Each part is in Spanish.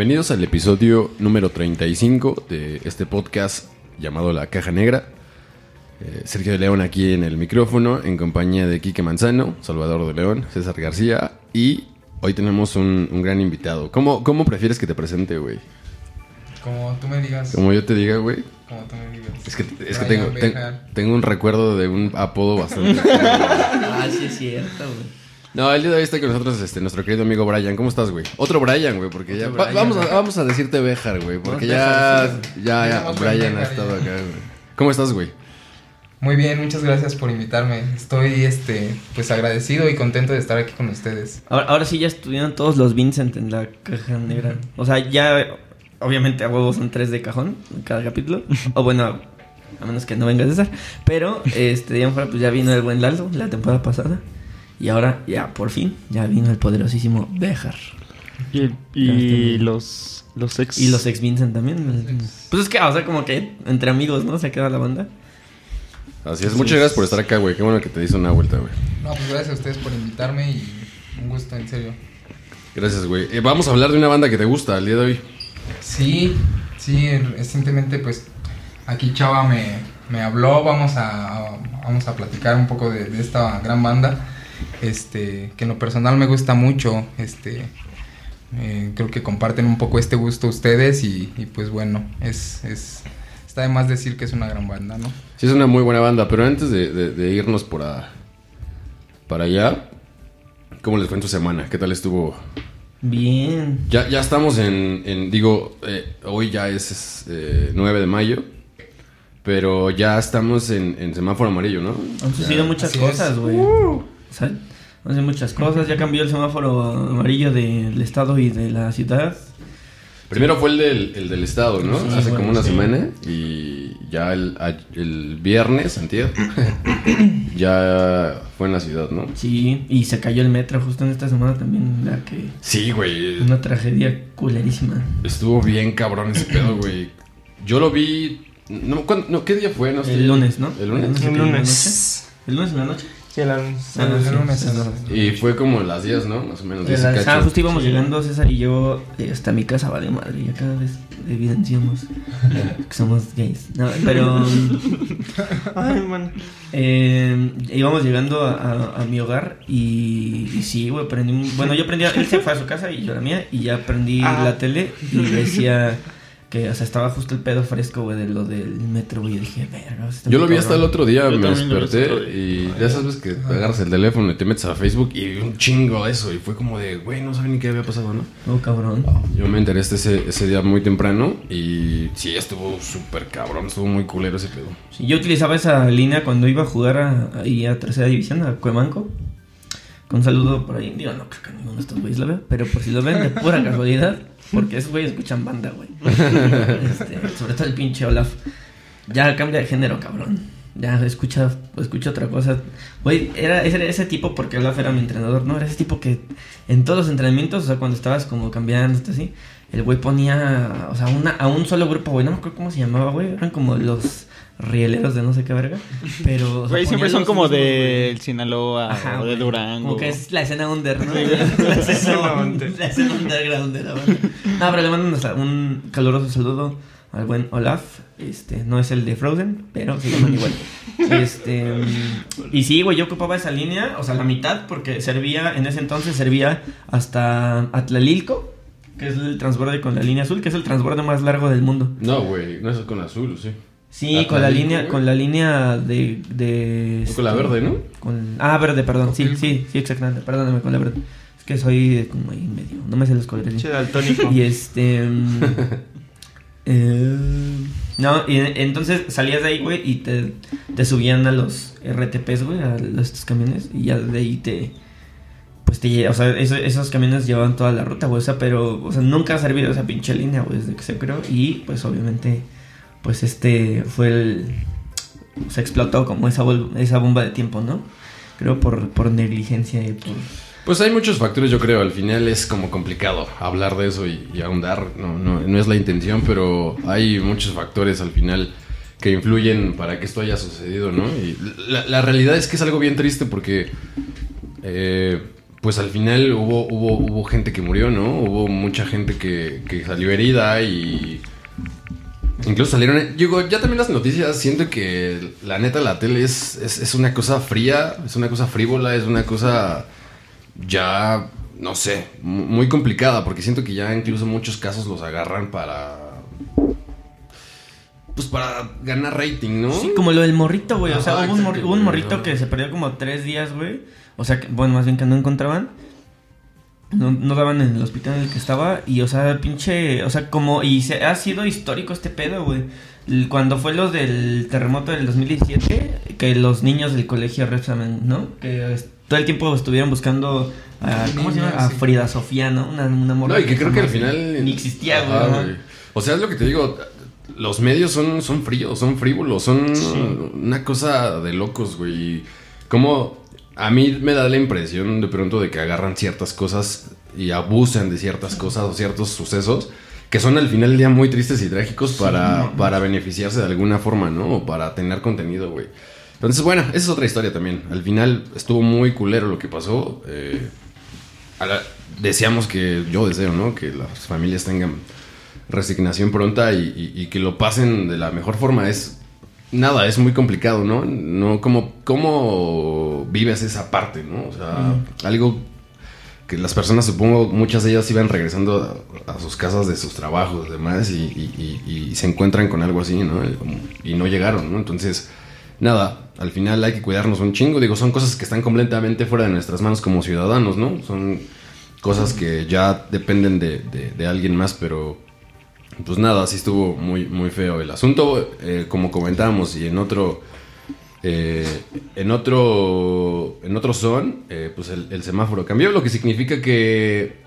Bienvenidos al episodio número 35 de este podcast llamado La Caja Negra. Eh, Sergio de León aquí en el micrófono, en compañía de Quique Manzano, Salvador de León, César García y hoy tenemos un, un gran invitado. ¿Cómo, ¿Cómo prefieres que te presente, güey? Como tú me digas. Como yo te diga, güey. Como tú me digas. Es que, es que tengo, ten- tengo un recuerdo de un apodo bastante... Ah, sí es cierto, güey. No, el día de hoy está con nosotros este, nuestro querido amigo Brian. ¿Cómo estás, güey? Otro Brian, güey, porque ya... Otro va- Brian. vamos, a, vamos a decirte Bejar, güey, porque ya, ya, ya, Brian ha Bejar, estado acá, güey. ¿Cómo estás, güey? Muy bien, muchas gracias por invitarme. Estoy este pues agradecido y contento de estar aquí con ustedes. Ahora, ahora sí ya estudiaron todos los Vincent en la caja negra. O sea, ya, obviamente a huevos son tres de cajón en cada capítulo. o bueno, a menos que no venga César. Pero, este, fuera, pues ya vino el buen Lalo la temporada pasada. Y ahora, ya, por fin, ya vino el poderosísimo Bejar. Y, y los, los ex. Y los ex Vincent también. Pues es que, o sea, como que entre amigos, ¿no? Se queda la banda. Así es, muchas gracias por estar acá, güey. Qué bueno que te hice una vuelta, güey. No, pues gracias a ustedes por invitarme y un gusto, en serio. Gracias, güey. Eh, vamos a hablar de una banda que te gusta el día de hoy. Sí, sí, recientemente pues aquí Chava me, me habló, vamos a, a- vamos a platicar un poco de, de esta gran banda, este, que en lo personal me gusta mucho, este, eh, creo que comparten un poco este gusto ustedes y, y, pues bueno, es, es, está de más decir que es una gran banda, ¿no? Sí, es una muy buena banda, pero antes de, de- de irnos por a- para allá, ¿cómo les fue en tu semana? ¿Qué tal estuvo? Bien. Ya, ya estamos en, en- digo, eh, hoy ya es, es, eh, 9 de mayo, pero ya estamos en, en semáforo amarillo, ¿no? Han sucedido muchas así cosas, güey. O sucedido muchas cosas. Ya cambió el semáforo amarillo del estado y de la ciudad. Primero fue el del, el del estado, ¿no? Sí, Hace bueno, como una sí. semana y ya el, el viernes, antier, ya fue en la ciudad, ¿no? Sí, y se cayó el metro justo en esta semana también. La que. Sí, güey. Una tragedia culerísima. Estuvo bien cabrón ese pedo, güey. Yo lo vi. No, ¿cuándo- no, ¿Qué día fue? No sé. El lunes, ¿no? El lunes. El lunes. ¿El lunes en la noche? Sí, la- Ah, el sí, lunes sí, sí. Y fue como las 10, ¿no? Más o menos. De 10 y la- cacho. Ah, justo íbamos llegando César y yo eh, hasta mi casa vale madre. Ya cada vez evidenciamos que somos gays. No, pero. Ay, man. Eh, íbamos llegando a, a- a mi hogar y, y sí, güey, prendí un- Bueno, yo prendí... Él se fue a su casa y yo a la mía y ya prendí Ah. la tele y decía que, o sea, estaba justo el pedo fresco, güey, de lo del metro, güey. Y dije, verga, está Yo lo vi hasta el cabrón". otro día, Yo me desperté y de esas veces que te agarras el teléfono y te metes a Facebook y vi un chingo de eso y fue como de, güey, no sabía ni qué había pasado, ¿no? Oh, cabrón. Yo me enteré este ese, ese día muy temprano y sí, estuvo súper cabrón, estuvo muy culero ese pedo. Sí, yo utilizaba esa línea cuando iba a jugar a, ahí a tercera división, a Cuemanco. Con un saludo por ahí. Digo, no creo que ninguno de estos güeyes lo vea, pero por si lo ven, de pura casualidad. Porque esos güeyes escuchan banda, güey. Este, sobre todo el pinche Olaf. Ya cambia de género, cabrón. Ya escucha, escucha otra cosa. Güey, era ese, ese tipo, porque Olaf era mi entrenador, ¿no? Era ese tipo que en todos los entrenamientos, o sea, cuando estabas como cambiando, así, el güey ponía, o sea, una, a un solo grupo, güey. No me acuerdo cómo se llamaba, güey. Eran como los rieleros de no sé qué verga. Pero. o sea, Güey, siempre son como güey. de Sinaloa Ajá, o de güey. Durango. Como que es la escena under, ¿no? Sí. la, escena, under, la escena underground de la banda. No, pero le mando un, un caluroso saludo al buen Olaf. Este, no es el de Frozen, pero se llaman igual. Este, y sí, güey, yo ocupaba esa línea, o sea, la mitad, porque servía, en ese entonces servía hasta Atlalilco, que es el transborde con la línea azul, que es el transborde más largo del mundo. No, güey, no es con azul, ¿o sí. Sí, con la línea, con la línea de, de Con la verde, ¿no? con- ah, verde, perdón, sí, sí, sí, exactamente, perdóname con la verde. Es que soy de como ahí medio, no me sé los colores. Che, daltónico. Y este. mm, eh, no, y entonces salías de ahí, güey, y te, te subían a los RTPs, güey, a los- estos camiones, y ya de ahí te. Pues te o sea, eso- esos camiones llevaban toda la ruta, güey, o sea, pero, o sea, nunca ha servido esa pinche línea, güey, desde que se creó, y pues obviamente, pues este fue el. Se explotó como esa, esa bomba de tiempo, ¿no? Creo por, por negligencia y por. Pues hay muchos factores, yo creo. Al final es como complicado hablar de eso y, y ahondar. No, no, no es la intención, pero hay muchos factores al final que influyen para que esto haya sucedido, ¿no? Y la, la realidad es que es algo bien triste porque, eh, pues al final hubo, hubo, hubo gente que murió, ¿no? Hubo mucha gente que, que salió herida y... Incluso salieron... Digo, ya también las noticias, siento que la neta la tele es, es, es una cosa fría, es una cosa frívola, es una cosa ya, no sé, mu- muy complicada, porque siento que ya incluso muchos casos los agarran para... Pues para ganar rating, ¿no? Sí, como lo del morrito, güey. O sea, hubo un, morrito que se perdió como tres días, güey. O sea, que- bueno, más bien que no encontraban. No, no daban en el hospital en el que estaba. Y, o sea, pinche. O sea, como. Y se, ha sido histórico este pedo, güey. Cuando fue lo del terremoto del 2017, que los niños del colegio Repsamen, ¿no? Que todo el tiempo estuvieron buscando a. ¿Cómo se llama? A. Frida Sofía, ¿no? Una, una morra No, y que creo que al final... Ni existía, güey. Ajá. güey. O sea, es lo que te digo, los medios son, son fríos, son frívolos, son una cosa de locos, güey. Y Como a mí me da la impresión de pronto de que agarran ciertas cosas y abusan de ciertas cosas o ciertos sucesos que son al final del día muy tristes y trágicos para, para beneficiarse de alguna forma, ¿no? O para tener contenido, güey. Entonces, bueno, esa es otra historia también. Al final estuvo muy culero lo que pasó. eh, a la- deseamos que, yo deseo, ¿no? Que las familias tengan resignación pronta y, y- y que lo pasen de la mejor forma. Es nada, es muy complicado, ¿no? No, como, ¿cómo vives esa parte, ¿no? O sea, algo que las personas, supongo, muchas de ellas iban regresando a, a sus casas de sus trabajos y demás y, y- y- y se encuentran con algo así, ¿no? Y no llegaron, ¿no? Entonces, nada, al final hay que cuidarnos un chingo. Digo, son cosas que están completamente fuera de nuestras manos como ciudadanos, ¿no? Son cosas que ya dependen de, de- de alguien más, pero pues nada, sí estuvo muy, muy feo el asunto. eh, como comentábamos, y en otro. eh, en otro. En otro son, eh, pues el, el semáforo cambió, lo que significa que.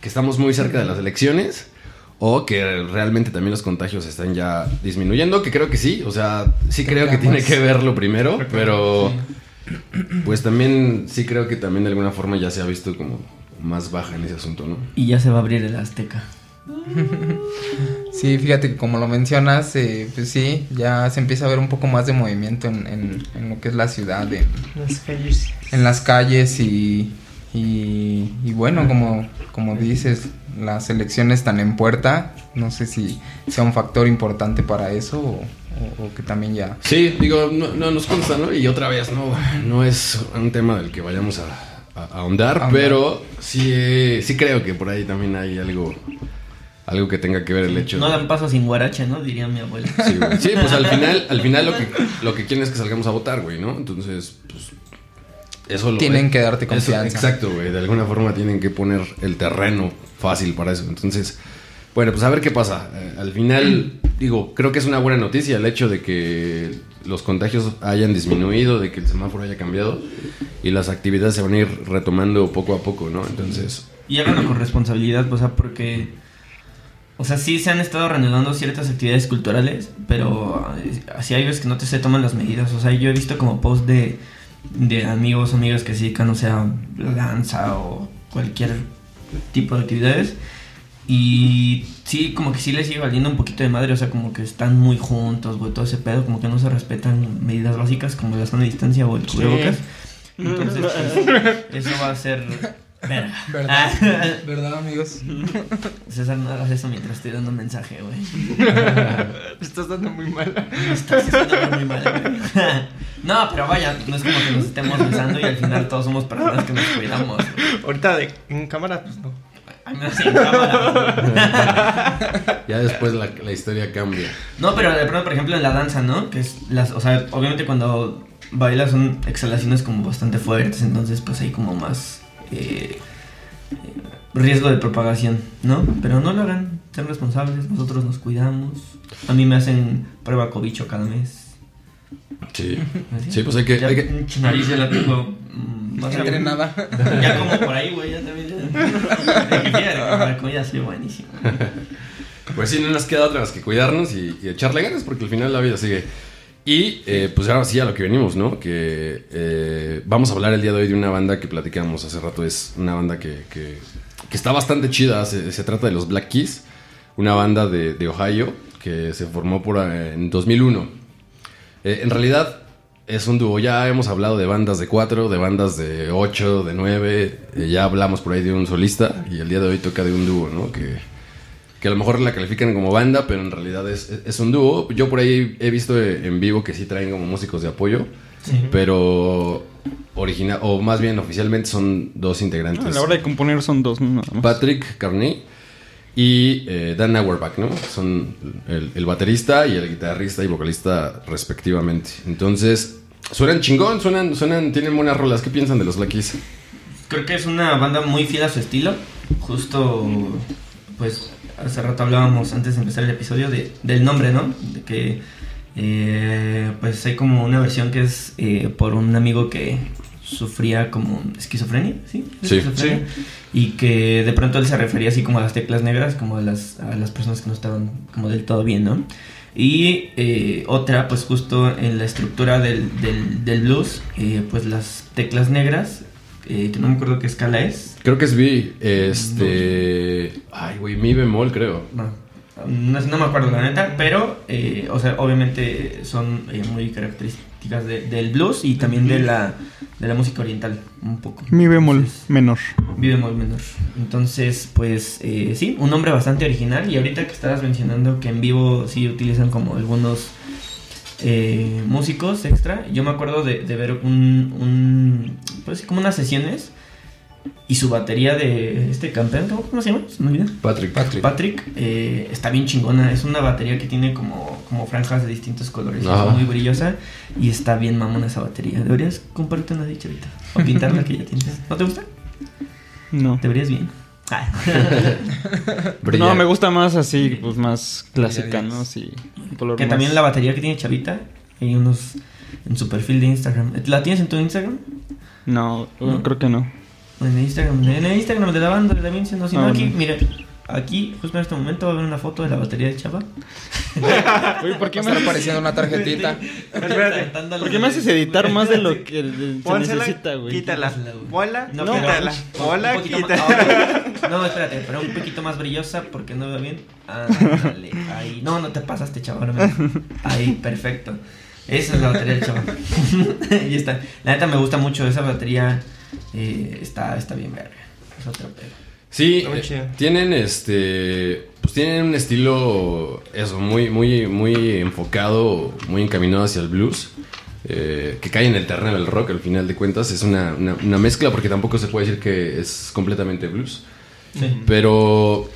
que estamos muy cerca de las elecciones. O que realmente también los contagios están ya disminuyendo, que creo que sí, o sea, sí creo que tiene que verlo primero, pero pues también sí creo que también de alguna forma ya se ha visto como más baja en ese asunto, ¿no? Y ya se va a abrir el Azteca. Sí, fíjate que como lo mencionas, eh, pues sí, ya se empieza a ver un poco más de movimiento en, en- en lo que es la ciudad, en, Las calles. en las calles y, y, y bueno, como, como dices, las elecciones están en puerta, no sé si sea un factor importante para eso o, o- o que también ya... Sí, digo, no, no nos consta, ¿no? Y otra vez, no, no es un tema del que vayamos a, a- a ahondar, Ahondar. pero sí, eh, sí creo que por ahí también hay algo, algo que tenga que ver el hecho. No dan paso sin guarache, ¿no? Diría mi abuela. Sí, güey. Sí, pues al final, al final lo que, lo que quieren es que salgamos a votar, güey, ¿no? Entonces, pues. Eso lo Tienen que darte eso- confianza. exacto, güey. De alguna forma tienen que poner el terreno fácil para eso. Entonces, bueno, pues a ver qué pasa. Eh, al final, digo, creo que es una buena noticia el hecho de que los contagios hayan disminuido, de que el semáforo haya cambiado y las actividades se van a ir retomando poco a poco, ¿no? Entonces, Y háganlo con responsabilidad, o sea, porque. O sea, sí se han estado reanudando ciertas actividades culturales, pero eh, así hay veces que no te se toman las medidas. O sea, yo he visto como post de, de amigos o amigas que se dedican, o sea, danza o cualquier tipo de actividades. Y sí, como que sí les sigue valiendo un poquito de madre, o sea, como que están muy juntos, güey, todo ese pedo, como que no se respetan medidas básicas como la zona de distancia o el Sí. cubrebocas. Entonces, pues, eso va a ser... verga. ¿Verdad? ¿Verdad, amigos? César, no hagas eso mientras estoy dando un mensaje, güey. Te estás dando muy mal. Me estás haciendo muy mal, güey. No, pero vaya, no es como que nos estemos besando y al final todos somos personas que nos cuidamos. güey. Ahorita de, en cámara, pues no. A mí me hacen cámara. Ya después la, la historia cambia. No, pero de pronto, por ejemplo, en la danza, ¿no? Que es las, o sea, obviamente cuando bailas son exhalaciones como bastante fuertes, entonces pues hay como más eh, riesgo de propagación, ¿no? Pero no lo hagan, sean responsables, nosotros nos cuidamos. A mí me hacen prueba cobicho cada mes. Sí. ¿Así? Sí, pues hay que- Ya hay que- nariz ya la tengo mm, más Entrenada. Ya como por ahí, güey, ya también. Ya, la comida ha buenísima. Pues sí, no nos queda otra más que cuidarnos y, y echarle ganas porque al final la vida sigue. Y eh, pues ahora sí a lo que venimos, ¿no? Que eh, vamos a hablar el día de hoy de una banda que platicamos hace rato. Es una banda que, que- que está bastante chida. Se, se trata de los Black Keys, una banda de, de Ohio que se formó por, eh, en 2001. Eh, en realidad es un dúo. Ya hemos hablado de bandas de cuatro, de bandas de ocho, de nueve. ya hablamos por ahí de un solista y el día de hoy toca de un dúo, ¿no? Que, que a lo mejor la califican como banda, pero en realidad es, es- un dúo. Yo por ahí he visto en vivo que sí traen como músicos de apoyo, pero original o más bien oficialmente son dos integrantes. No, a la hora de componer son dos, ¿no? Nada más. Patrick Carney y eh, Dan Auerbach, ¿no? Son el, el baterista y el guitarrista y vocalista respectivamente. Entonces, suenan chingón, suenan, suenan, tienen buenas rolas. ¿Qué piensan de los Black Keys? Creo que es una banda muy fiel a su estilo. Justo, pues, hace rato hablábamos antes de empezar el episodio de, del nombre, ¿no? De que, eh, pues, hay como una versión que es eh, por un amigo que sufría como esquizofrenia, ¿sí? Sí. Esquizofrenia. Y que de pronto él se refería así como a las teclas negras, como a las, a las personas que no estaban como del todo bien, ¿no? Y eh, otra, pues justo en la estructura del, del, del blues, eh, pues las teclas negras, eh, no me acuerdo qué escala es. Creo que es B, este... Ay, güey, mi bemol, creo. No, no, no me acuerdo la neta, pero, eh, o sea, obviamente son eh, muy características de- del blues y también de la, de la música oriental, un poco. Mi bemol Entonces, menor. Mi bemol menor. Entonces, pues eh, sí, un nombre bastante original. Y ahorita que estabas mencionando que en vivo sí utilizan como algunos eh, músicos extra, yo me acuerdo de, de ver un, un, pues sí, como unas sesiones y su batería de este campeón, ¿cómo, se llama? ¿Se me? Patrick. Patrick. Patrick eh, está bien chingona. Es una batería que tiene como, como franjas de distintos colores. Ajá. Es muy brillosa y está bien mamona esa batería. Deberías comprarte una dicha ahorita. O pintarla que ya tienes. ¿No te gusta? No. Deberías bien. Ah. No, me gusta más así, pues más clásica. ¿no? Sí. color que más- también la batería que tiene Chavita. Hay unos en su perfil de Instagram. ¿La tienes en tu Instagram? No, ¿No? creo que no. En el Instagram, en el Instagram de la banda de la Vinci, no, sino Ah, aquí, mira, aquí, justo en este momento va a haber una foto de la batería de Chava. Oye, ¿por qué me haces, apareciendo una tarjetita. ¿por qué me haces editar más de lo que se necesita, güey? quítala. Hola, No, quítala. Hola, quítala. ahora- no, espérate, pero un poquito más brillosa porque no veo bien. Ándale, ahí. No, no te pasaste, chaval. no. Ahí, perfecto. Esa es la batería del chaval. y está. La neta me gusta mucho esa batería. eh, está, está bien verga. Es otro pedo. Sí, eh, tienen este, pues tienen un estilo eso muy muy muy enfocado, muy encaminado hacia el blues, eh, que cae en el terreno del rock. Al final de cuentas es una, una- una mezcla porque tampoco se puede decir que es completamente blues, Sí. pero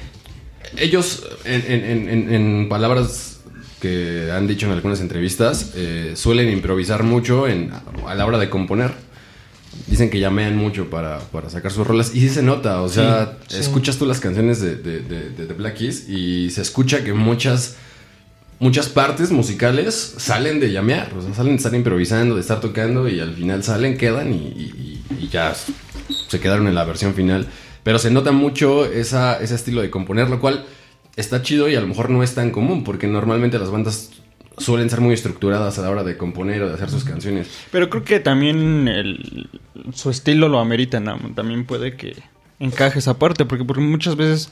ellos en, en- en- en- en palabras que han dicho en algunas entrevistas eh, suelen improvisar mucho en, a la hora de componer. Dicen que llamean mucho para, para sacar sus rolas. Y sí se nota, o sea, Sí, sí. escuchas tú las canciones de, de, de, de The Black Keys y se escucha que muchas, muchas partes musicales salen de llamear, o sea, salen de estar improvisando, de estar tocando y al final salen, quedan y, y- y ya se quedaron en la versión final. Pero se nota mucho esa, ese estilo de componer, lo cual está chido y a lo mejor no es tan común, porque normalmente las bandas suelen ser muy estructuradas a la hora de componer o de hacer sus canciones. Pero creo que también el, su estilo lo amerita, ¿no? También puede que encaje esa parte, porque, porque muchas veces,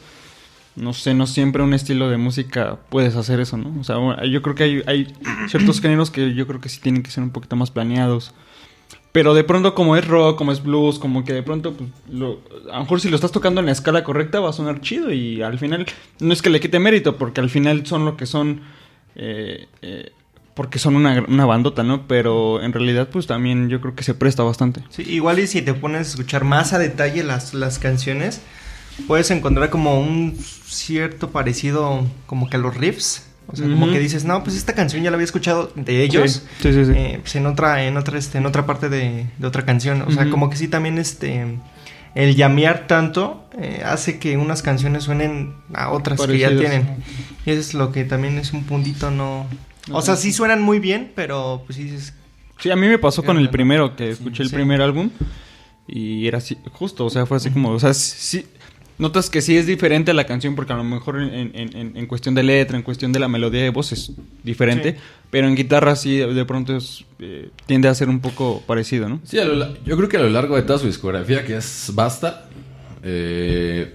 no sé, no siempre un estilo de música puedes hacer eso, ¿no? O sea, yo creo que hay, hay ciertos géneros que yo creo que sí tienen que ser un poquito más planeados. Pero de pronto como es rock, como es blues, como que de pronto, pues, lo- a lo mejor si lo estás tocando en la escala correcta va a sonar chido y al final no es que le quite mérito, porque al final son lo que son, eh, eh, porque son una, una bandota, ¿no? Pero en realidad pues también yo creo que se presta bastante. Sí, igual y si te pones a escuchar más a detalle las, las canciones, puedes encontrar como un cierto parecido como que a los riffs. O sea, como que dices, no, pues esta canción ya la había escuchado de ellos. Sí, sí, sí. eh, pues en otra, en otra, este, en otra parte de, de otra canción. O sea, como que sí también este el llamear tanto eh, hace que unas canciones suenen a otras que ya tienen. Y eso es lo que también es un puntito no. O sea, sí suenan muy bien, pero pues sí dices. Sí, a mí me pasó con el primero, que escuché el Sí. primer álbum y era así, justo, o sea, fue así como, o sea, sí, notas que sí es diferente la canción porque a lo mejor en, en- en- en cuestión de letra, en cuestión de la melodía de voz es diferente, Sí. pero en guitarra sí de, pronto es, eh, tiende a ser un poco parecido, ¿no? Sí, a lo yo creo que a lo largo de toda su discografía, que es Basta, eh,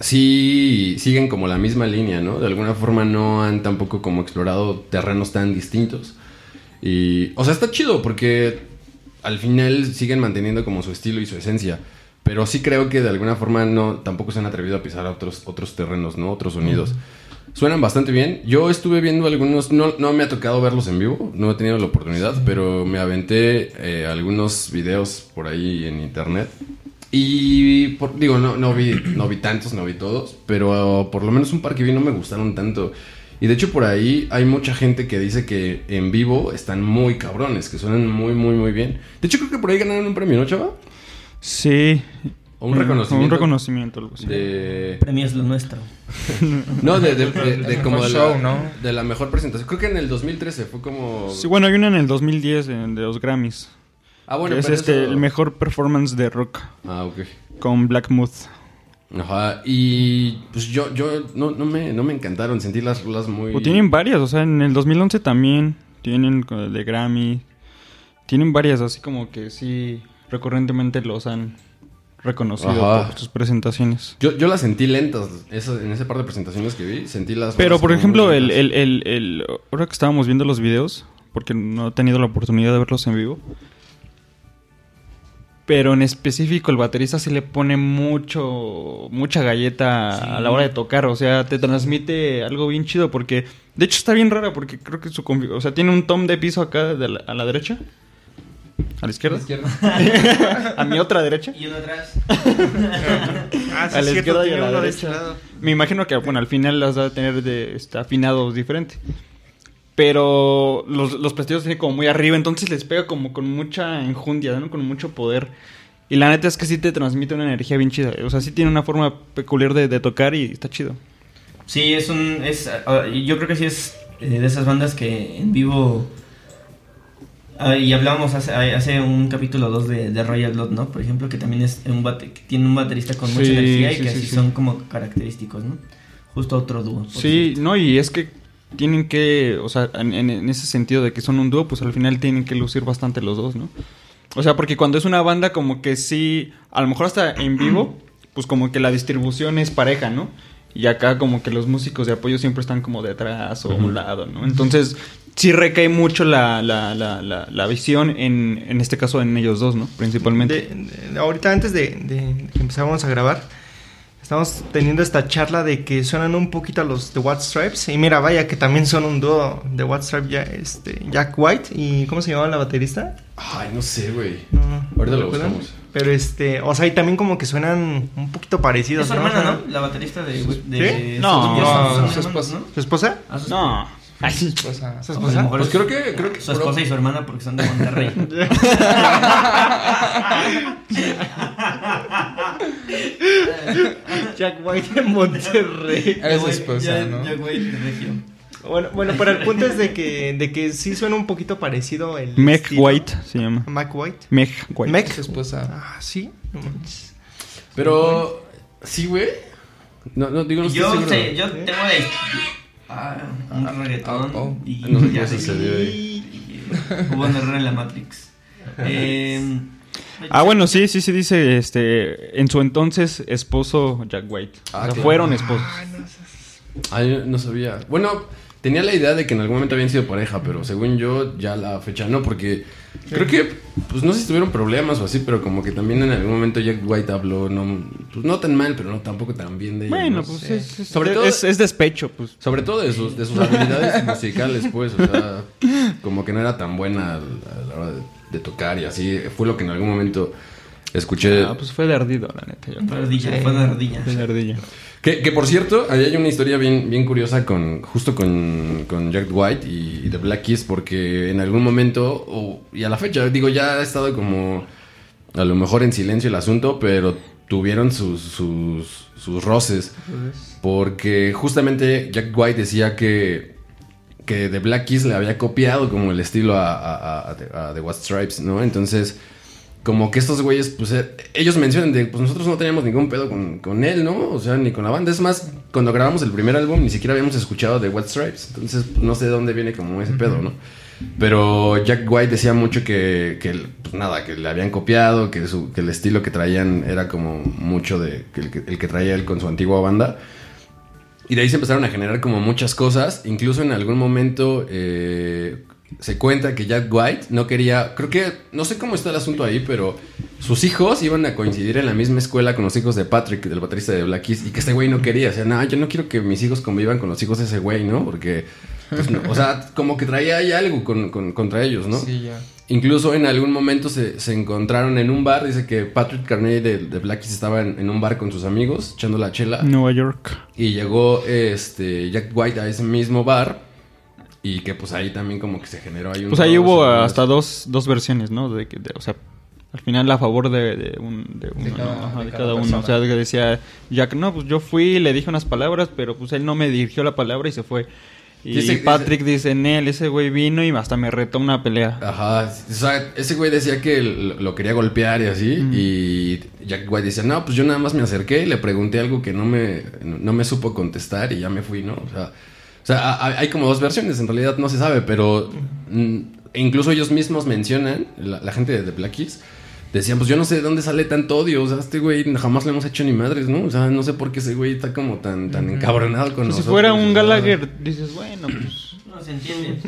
sí siguen como la misma línea, ¿no? De alguna forma no han tampoco como explorado terrenos tan distintos. Y, o sea, está chido porque al final siguen manteniendo como su estilo y su esencia. Pero sí creo que de alguna forma no tampoco se han atrevido a pisar a otros, otros terrenos, ¿no? Otros sonidos. Suenan bastante bien. Yo estuve viendo algunos, no, no me ha tocado verlos en vivo, no he tenido la oportunidad, pero me aventé eh, algunos videos por ahí en internet. Y por- digo, no, no, vi, no vi tantos, no vi todos, pero por lo menos un par que vi no me gustaron tanto. Y de hecho por ahí hay mucha gente que dice que en vivo están muy cabrones, que suenan muy, muy, muy bien. De hecho creo que por ahí ganaron un premio, ¿no, chava? Sí. O un reconocimiento. Un reconocimiento, algo así. De... Premio es lo nuestro. No, de, de, de- como show, la, ¿no? de la mejor presentación. Creo que en el 2013 fue como... Sí, bueno, hay una en el 2010 en- de los Grammys. ah, bueno, que es pero este, eso- el mejor performance de rock Ah, ok. con Black Mood. Ajá, y pues yo, yo no, no, me, no me encantaron, sentí las rolas muy... O tienen varias, o sea, en el 2011 también tienen el de Grammy. Tienen varias, así como que sí, recurrentemente los han reconocido Ajá. por sus presentaciones. Yo, yo las sentí lentas, esas- en ese par de presentaciones que vi, sentí las... Pero, por ejemplo, el, el, el, el- ahora que estábamos viendo los videos, porque no he tenido la oportunidad de verlos en vivo, pero en específico el baterista se le pone mucho, mucha galleta a la hora de tocar, o sea, te transmite algo bien chido, porque, de hecho está bien rara, porque creo que su, o sea, tiene un tom de piso acá de la- a la derecha, a la izquierda, a mi otra derecha. Y uno atrás. Ah, sí, A la cierto, izquierda y a la de derecha. este lado. Me imagino que, bueno, al final las va a tener de, este, afinados diferente. Pero los, los platillos tienen como muy arriba, entonces les pega como con mucha enjundia, ¿no? Con mucho poder. Y la neta es que sí te transmite una energía bien chida. O sea, sí tiene una forma peculiar de, de tocar y está chido. Sí, es un. Es, ah, yo creo que sí es eh, de esas bandas que en vivo. Ah, y hablábamos hace, hace un capítulo 2 de, de Royal Blood, ¿no? Por ejemplo, que también es un bate, que tiene un baterista con mucha Sí, energía y sí, que sí, así sí. son como característicos, ¿no? Justo otro dúo. Sí, cierto. no, y es que tienen que, o sea, en, en- ese sentido de que son un dúo, pues al final tienen que lucir bastante los dos, ¿no? O sea, porque cuando es una banda como que sí, a lo mejor hasta en vivo, pues como que la distribución es pareja, ¿no? Y acá como que los músicos de apoyo siempre están como detrás o a un lado, ¿no? Entonces sí recae mucho la, la, la, la, la visión en, en este caso en ellos dos, ¿no? Principalmente. De- de- ahorita antes de, de que empezáramos a grabar, estamos teniendo esta charla de que suenan un poquito a los de White Stripes. Y mira, vaya que también son un dúo de White Stripes, ya, este, Jack White. ¿Y cómo se llamaba la baterista? Ay, no sé, güey. No, Ahorita lo buscamos. Pero este, o sea, y también como que suenan un poquito parecidos. Es su ¿no? hermana, ¿no? La baterista de. de ¿Sí? No, son su esposa. ¿no? ¿Su esposa? No. Ay, ¿Su esposa? Pues es- creo que- creo que- Su esposa y su hermana porque son de Monterrey. Jack White de Monterrey. Es esposa, ¿no? ya, güey, de regio. Bueno, bueno, pero el punto es de que, de que sí suena un poquito parecido el Meg estilo. White se llama. Mac White. Meg White. Meg. Su esposa. Ah, sí. Pero, sí, güey. No, no, digo, no estoy Yo, seguro. sé, yo tengo de. Ah, un reggaetón. oh, oh. Y No sé qué sucedió ahí. Hubo un error en la Matrix. Eh, Ah, bueno, sí, sí, sí dice, este, en su entonces esposo Jack White. Ah, o sea, claro. fueron esposos. Ay, no sabía. Bueno, tenía la idea de que en algún momento habían sido pareja, pero según yo, ya la fecha no, porque creo que, pues no sé si tuvieron problemas o así, pero como que también en algún momento Jack White habló, no, pues no tan mal, pero no tampoco tan bien de ella. Bueno, ¿no? pues es, es- Sobre es- todo- es, es despecho, pues. Sobre todo de sus, de sus habilidades musicales, pues, o sea, como que no era tan buena a la hora de, de tocar y así. Fue lo que en algún momento escuché... Ah, pues fue de ardido, la neta. yo ardilla, fue de ardilla. Fue de ardilla. Que, que, por cierto, ahí hay una historia bien, bien curiosa con justo con, con Jack White y, y The Black Keys, porque en algún momento, o- y a la fecha, digo, ya ha estado como a lo mejor en silencio el asunto, pero tuvieron sus, sus, sus roces, porque justamente Jack White decía que, que The Black Keys le había copiado como el estilo a, a, a- a The White Stripes, ¿no? Entonces como que estos güeyes, pues eh, ellos mencionan de, pues nosotros no teníamos ningún pedo con, con él, ¿no? O sea, ni con la banda. Es más, cuando grabamos el primer álbum ni siquiera habíamos escuchado de White Stripes. Entonces, pues, no sé de dónde viene como ese pedo, ¿no? Pero Jack White decía mucho que, que, pues nada, que le habían copiado, que, su- que el estilo que traían era como mucho de que el, que el que traía él con su antigua banda. Y de ahí se empezaron a generar como muchas cosas. Incluso en algún momento eh, se cuenta que Jack White no quería. Creo que. No sé cómo está el asunto ahí, pero sus hijos iban a coincidir en la misma escuela con los hijos de Patrick, del baterista de Black Keys, y que este güey no quería. O sea, no, yo no quiero que mis hijos convivan con los hijos de ese güey, ¿no? Porque. pues, no, o sea, como que traía ahí algo con- con- contra ellos, ¿no? Sí, ya. Incluso en algún momento se, se encontraron en un bar. Dice que Patrick Carney de, de Black Keys estaba en, en un bar con sus amigos, echando la chela. Nueva York. Y llegó este Jack White a ese mismo bar. Y que pues ahí también como que se generó ahí un Pues ahí hubo hasta dos, dos versiones, ¿no? De, que- de- o sea, al final a favor de, de un, de uno, cada- ¿no? Ajá, de de cada cada uno. O sea, que decía Jack, no, pues yo fui, le dije unas palabras, pero pues él no me dirigió la palabra y se fue. Y Dice- Patrick dice, Nel, ese güey vino y hasta me retó una pelea. Ajá, o sea, ese güey decía que lo, lo quería golpear y así. Y Jack White decía, no, pues yo nada más me acerqué y le pregunté algo que no me, no me supo contestar y ya me fui, ¿no? O sea, o sea ha- hay como dos versiones, en realidad no se sabe, pero mm, incluso ellos mismos mencionan, la, la gente de The Black Keys, decían, pues yo no sé de dónde sale tanto odio, o sea, este güey jamás le hemos hecho ni madres, ¿no? O sea, no sé por qué ese güey está como tan, tan encabronado con Pues si nosotros. fuera o un. Gallagher, dices, bueno, pues... No se entiende.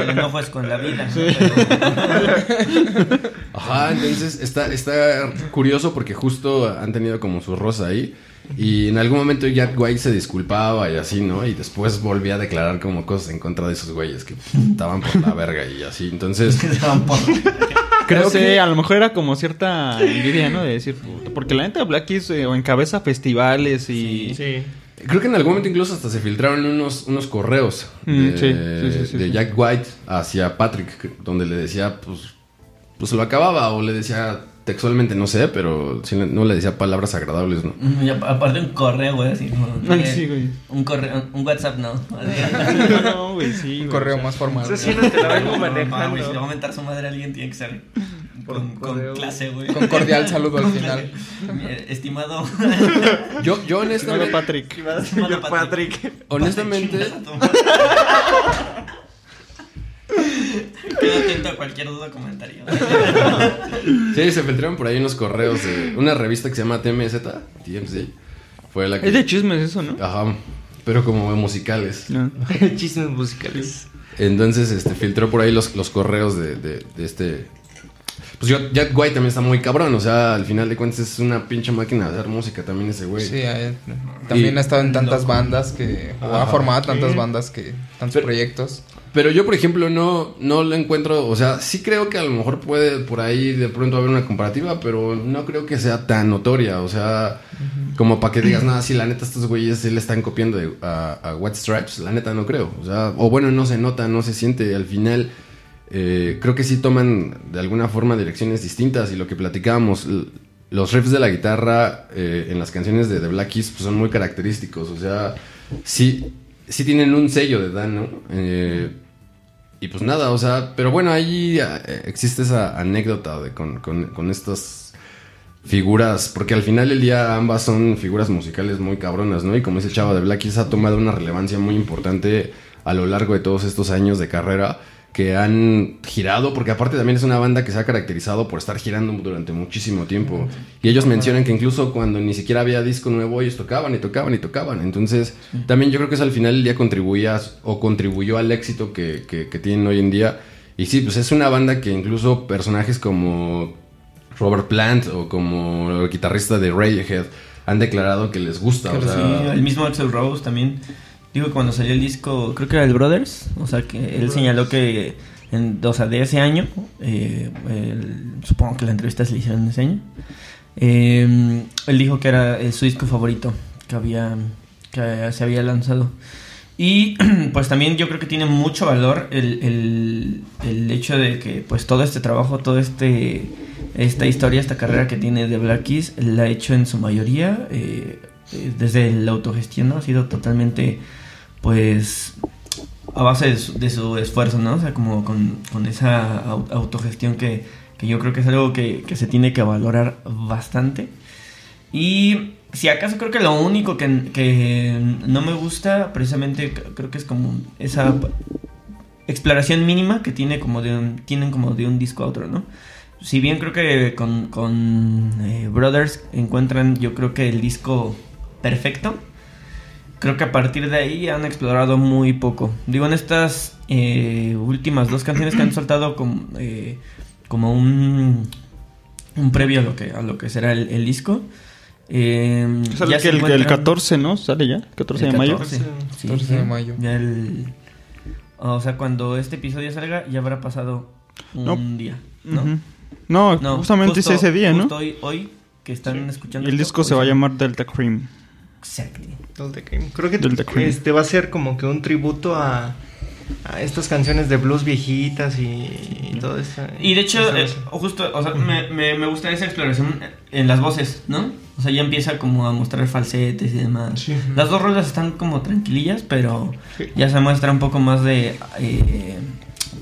El enojo es con la vida. ¿no? Pero- Ajá, entonces está, está curioso porque justo han tenido como su rosa ahí. Y en algún momento Jack White se disculpaba y así, ¿no? Y después volvía a declarar como cosas en contra de esos güeyes que estaban por la verga y así. Entonces, Creo que que- a lo mejor era como cierta envidia, ¿no? De decir, puta, porque la neta Black Keys eh, o encabeza festivales y... Sí. creo que en algún momento incluso hasta se filtraron unos, unos correos Mm, de, sí, sí, sí, sí, de sí. Jack White hacia Patrick, donde le decía, pues, pues lo acababa o le decía textualmente, no sé, pero no le decía palabras agradables, ¿no? Y apa- aparte un correo, güey, así. ¿no? Sí, güey. Un correo, un WhatsApp, no. No, no, güey, sí. Un correo o sea, más formal. Eso sí no te la vengo No, no, no, güey, si le va a mentar su madre a alguien, tiene que ser Por con, con clase, güey. Con cordial saludo al final. Estimado. Yo, yo Estimado honestamente, Patrick. Estimado Yo, Patrick. honestamente, Chingas a tu madre. Quedo atento a cualquier duda o comentario. Sí, se filtraron por ahí unos correos de una revista que se llama TMZ, TMZ. Fue la que... Es de chismes eso, ¿no? Ajá, pero como musicales. No. Chismes musicales. Entonces, este, filtró por ahí los, los correos de, de- de este... Pues yo, Jack White también está muy cabrón, o sea, al final de cuentas es una pinche máquina de hacer música también ese güey. Sí, también Y- ha estado en tantas bandas que. O ha formado tantas bandas que. Tantos Pero- proyectos. Pero yo, por ejemplo, no, no lo encuentro, o sea, sí creo que a lo mejor puede por ahí de pronto haber una comparativa, pero no creo que sea tan notoria, o sea, como para que digas, nada, sí, la neta, estos güeyes sí le están copiando de- a, a White Stripes, la neta no creo, o sea, o bueno, no se nota, no se siente, al final, eh, creo que sí toman de alguna forma direcciones distintas y lo que platicábamos, los riffs de la guitarra eh, en las canciones de The Black Keys pues, son muy característicos, o sea, sí, sí tienen un sello de Dan, ¿no? Eh, y pues nada, o sea, pero bueno, ahí eh, existe esa anécdota de con, con- con estas figuras, porque al final del día ambas son figuras musicales muy cabronas, ¿no? Y como ese chavo de Black ha tomado una relevancia muy importante a lo largo de todos estos años de carrera que han girado, porque aparte también es una banda que se ha caracterizado por estar girando durante muchísimo tiempo. Y ellos mencionan que incluso cuando ni siquiera había disco nuevo, ellos tocaban y tocaban y tocaban. Entonces, también yo creo que eso al final día contribuía o contribuyó al éxito que, que- que tienen hoy en día. Y sí, pues es una banda que incluso personajes como Robert Plant o como el guitarrista de Radiohead han declarado que les gusta. o Sí, sea, el mismo Axel Rose también. Digo, cuando salió el disco, creo que era el Brothers. O sea, que él señaló que en- o sea, de ese año, eh, el- supongo que la entrevista se le hicieron ese año, eh, él dijo que era eh, su disco favorito que había, que se había lanzado. Y pues también yo creo que tiene mucho valor el, el, el hecho de que pues todo este trabajo, todo este esta historia, esta carrera que tiene de Black Keys, la ha hecho en su mayoría eh, desde la autogestión, ¿no? Ha sido totalmente pues a base de su, esfuerzo, ¿no? O sea, como con, con esa au- autogestión que, que yo creo que es algo que, que se tiene que valorar bastante. Y si acaso creo que lo único que, que no me gusta, precisamente creo que es como esa exploración mínima que tiene como de un, tienen como de un disco a otro, ¿no? Si bien creo que con, con eh, Brothers encuentran yo creo que el disco perfecto, creo que a partir de ahí han explorado muy poco. Digo, en estas eh, últimas dos canciones que han soltado como, eh, como un, un previo a lo que, a lo que será el, el disco. eh, Sale ya que el, el encuentran- 14, ¿no? Sale ya, 14 de el mayo. 14, sí, 14 sí. de mayo. Ya el, o sea, cuando este episodio salga, ya habrá pasado un No. día. ¿no? No, No, justamente justo- es ese día, ¿no? hoy, hoy que están escuchando. Y el esto, disco se va a llamar Delta Cream. Exacto. Delta Cream. Creo que Delta Cream. este va a ser como que un tributo a, a estas canciones de blues viejitas y, y todo eso. Y de hecho, eh, justo, o sea, me, me, me gusta esa exploración en las voces, ¿no? O sea, ya empieza como a mostrar falsetes y demás. Sí. Las dos rolas están como tranquilillas, pero Sí. ya se muestra un poco más de, eh,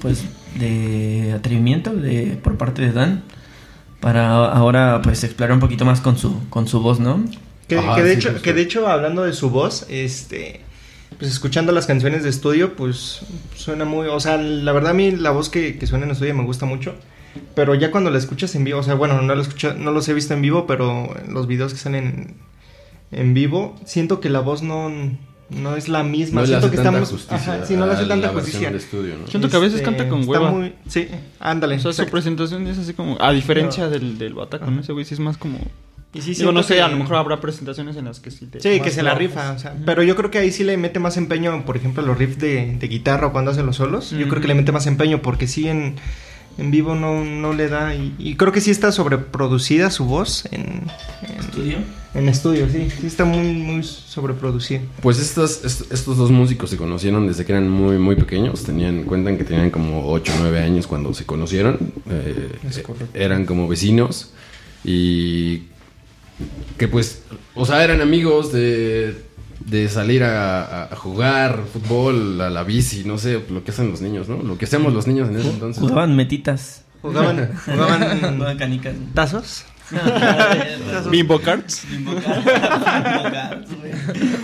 pues, de atrevimiento de, por parte de Dan. Para ahora, pues, explorar un poquito más con su, con su voz, ¿no? Que, Ajá, que de sí, hecho, que de hecho, hablando de su voz, este pues escuchando las canciones de estudio, pues suena muy, o sea, la verdad a mí la voz que, que suena en estudio me gusta mucho, pero ya cuando la escuchas en vivo, o sea, bueno, no lo escucho, no los he visto en vivo, pero los videos que salen en, en vivo, siento que la voz no, no es la misma, No le siento hace que tanta estamos, justicia ajá, sí, no le hace a tanta la justicia. estudio, ¿no? Siento que a veces Este, canta con está hueva. muy- sí, ándale. O sea, su exacto. presentación es así como. A diferencia del, del Bataco, ¿no? Ese güey sí es más como. Y sí, Digo, no sé, que- a lo mejor habrá presentaciones en las que sí te. Sí, que se la rifa, o sea, pero yo creo que ahí sí le mete más empeño, por ejemplo, los riffs de, de guitarra o cuando hace los solos, yo creo que le mete más empeño porque sí en, en vivo no, no le da y, y creo que sí está sobreproducida su voz en, en, Estudio. en estudio, sí, sí está muy, muy sobreproducida. Pues estas, est- estos dos músicos se conocieron desde que eran muy, muy pequeños. Tenían, cuentan que tenían como 8 o 9 años cuando se conocieron. Eh, Es correcto. eran como vecinos. Y que pues, o sea, eran amigos de, de salir a, a jugar fútbol, a la bici, no sé, lo que hacen los niños, ¿no? Lo que hacemos los niños en ese entonces. Jugaban metitas. Jugaban, jugaban Jugaban canicas. tazos. Bimbo Cards.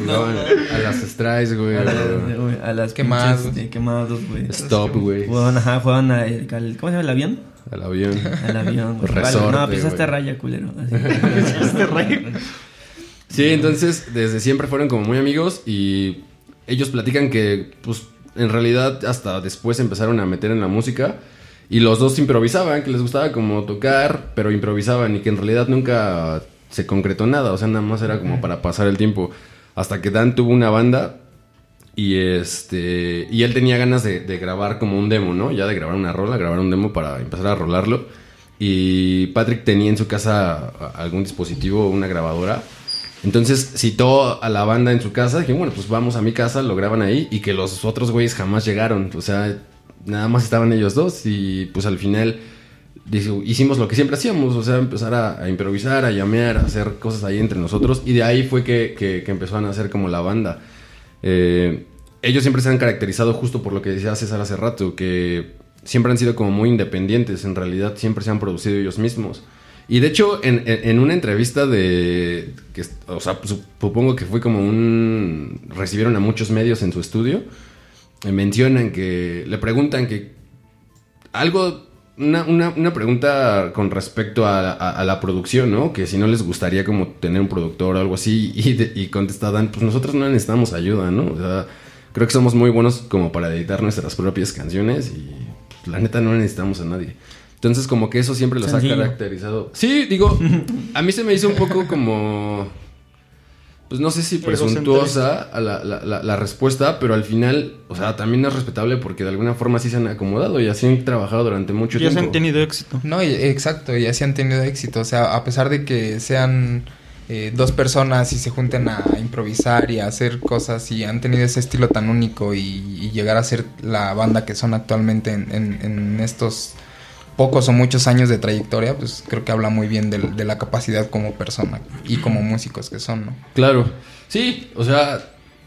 A strikes, güey. A las, o güey, a las Quemados. pinches, eh, quemados, güey. Stop, güey. Jugaban, ajá, jugaban a- al, ¿cómo se llama el avión? Al avión. Al avión. güey. Resorte, no, pisaste güey. raya, culero. Este rey. Sí, entonces desde siempre fueron como muy amigos y ellos platican que pues en realidad hasta después empezaron a meter en la música y los dos improvisaban, que les gustaba como tocar, pero improvisaban y que en realidad nunca se concretó nada, o sea, nada más era como para pasar el tiempo. Hasta que Dan tuvo una banda y este y él tenía ganas de, de grabar como un demo, ¿no? Ya de grabar una rola, grabar un demo para empezar a rolarlo. Y Patrick tenía en su casa algún dispositivo, una grabadora. Entonces citó a la banda en su casa. Dije, bueno, pues vamos a mi casa, lo graban ahí. Y que los otros güeyes jamás llegaron. O sea, nada más estaban ellos dos. Y pues al final hicimos lo que siempre hacíamos. O sea, empezar a, improvisar, a llamear, a hacer cosas ahí entre nosotros. Y de ahí fue que, que, que empezaron a hacer como la banda. Eh, ellos siempre se han caracterizado justo por lo que decía César hace rato, que siempre han sido como muy independientes, en realidad siempre se han producido ellos mismos. Y de hecho, en, en- en una entrevista de, o sea, su- supongo que fue como un, recibieron a muchos medios en su estudio, mencionan que, le preguntan que algo, una, una- una pregunta con respecto a, a- a la producción, ¿no? Que si no les gustaría como tener un productor o algo así, y, de- y contesta Dan, pues nosotros no necesitamos ayuda, ¿no? O sea, creo que somos muy buenos como para editar nuestras propias canciones y pues, la neta no necesitamos a nadie. Entonces como que eso siempre los Sencillo. ha caracterizado. Sí, digo, a mí se me hizo un poco como... pues no sé si presuntuosa a la, la, la, respuesta, pero al final, o sea, también es respetable porque de alguna forma sí se han acomodado y así han trabajado durante mucho tiempo. Y así han tenido éxito. No, exacto, y así han tenido éxito. O sea, a pesar de que sean eh, dos personas y se junten a improvisar y a hacer cosas y han tenido ese estilo tan único y, llegar a ser la banda que son actualmente en, en estos pocos o muchos años de trayectoria, pues creo que habla muy bien de, la capacidad como persona y como músicos que son, ¿no? Claro, sí, o sea,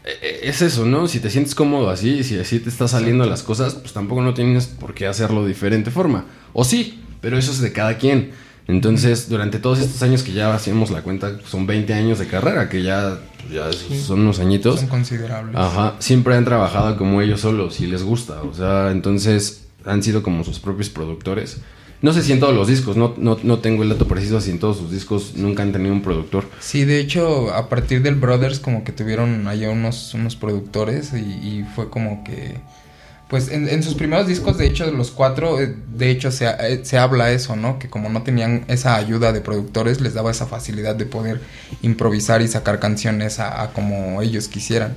e, e, es eso, ¿no? Si te sientes cómodo así, si así te están saliendo las cosas, pues tampoco no tienes por qué hacerlo de diferente forma. O sí, pero eso es de cada quien. Entonces, durante todos estos años que ya hacíamos la cuenta, son 20 años de carrera, que ya, pues, ya son unos añitos. Son considerables. Ajá, siempre han trabajado como ellos solos y les gusta. O sea, entonces han sido como sus propios productores. No sé si en todos los discos, no, no, no, tengo el dato preciso si en todos sus discos nunca han tenido un productor. Sí, de hecho, a partir del Brothers como que tuvieron allá unos, unos productores y, fue como que... Pues en, sus primeros discos, de hecho, los cuatro, eh, de hecho, se, eh, se habla eso, ¿no? Que como no tenían esa ayuda de productores, les daba esa facilidad de poder improvisar y sacar canciones a, como ellos quisieran.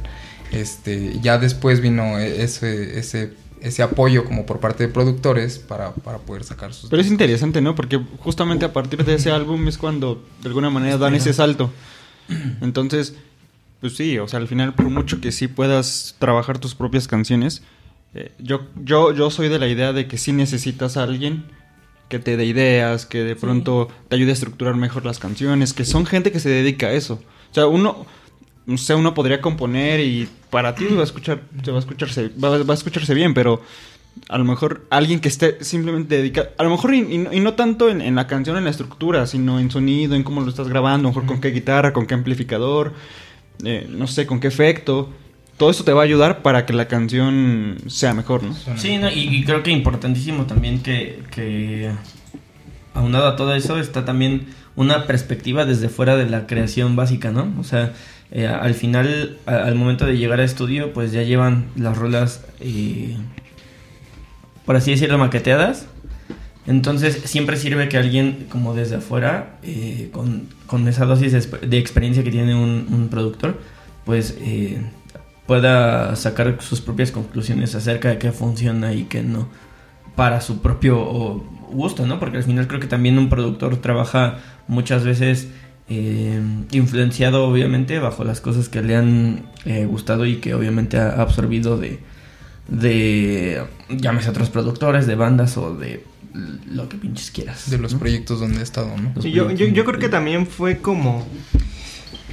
Este, ya después vino e, ese ese apoyo como por parte de productores para, poder sacar sus... Pero es interesante, ¿no? Porque justamente a partir de ese álbum es cuando de alguna manera dan ese salto. Entonces, pues sí, o sea, al final por mucho que sí puedas trabajar tus propias canciones, eh, yo, yo, yo soy de la idea de que sí necesitas a alguien que te dé ideas, que de pronto te ayude a estructurar mejor las canciones, que son gente que se dedica a eso. O sea, uno, no sé, uno podría componer y para ti va a escuchar, va a escucharse, va, a escucharse bien, pero a lo mejor alguien que esté simplemente dedicado, a lo mejor y, no tanto en, la canción, en la estructura, sino en sonido, en cómo lo estás grabando, a lo mejor con qué guitarra, con qué amplificador, eh, no sé, con qué efecto. Todo eso te va a ayudar para que la canción sea mejor, ¿no? Sí, y, creo que importantísimo también que, que aunado a todo eso está también una perspectiva desde fuera de la creación básica, ¿no? O sea, eh, al final, al momento de llegar al estudio, pues ya llevan las rolas, eh, por así decirlo, maqueteadas. Entonces siempre sirve que alguien como desde afuera, eh, con, con, esa dosis de, experiencia que tiene un, productor, pues pueda sacar sus propias conclusiones acerca de qué funciona y qué no, para su propio gusto, ¿no? Porque al final creo que también un productor trabaja muchas veces eh, influenciado obviamente bajo las cosas que le han eh, gustado y que obviamente ha absorbido de, de, llámese otros productores, de bandas o de lo que pinches quieras. De los proyectos donde he estado, ¿no? yo, yo, yo creo que también fue como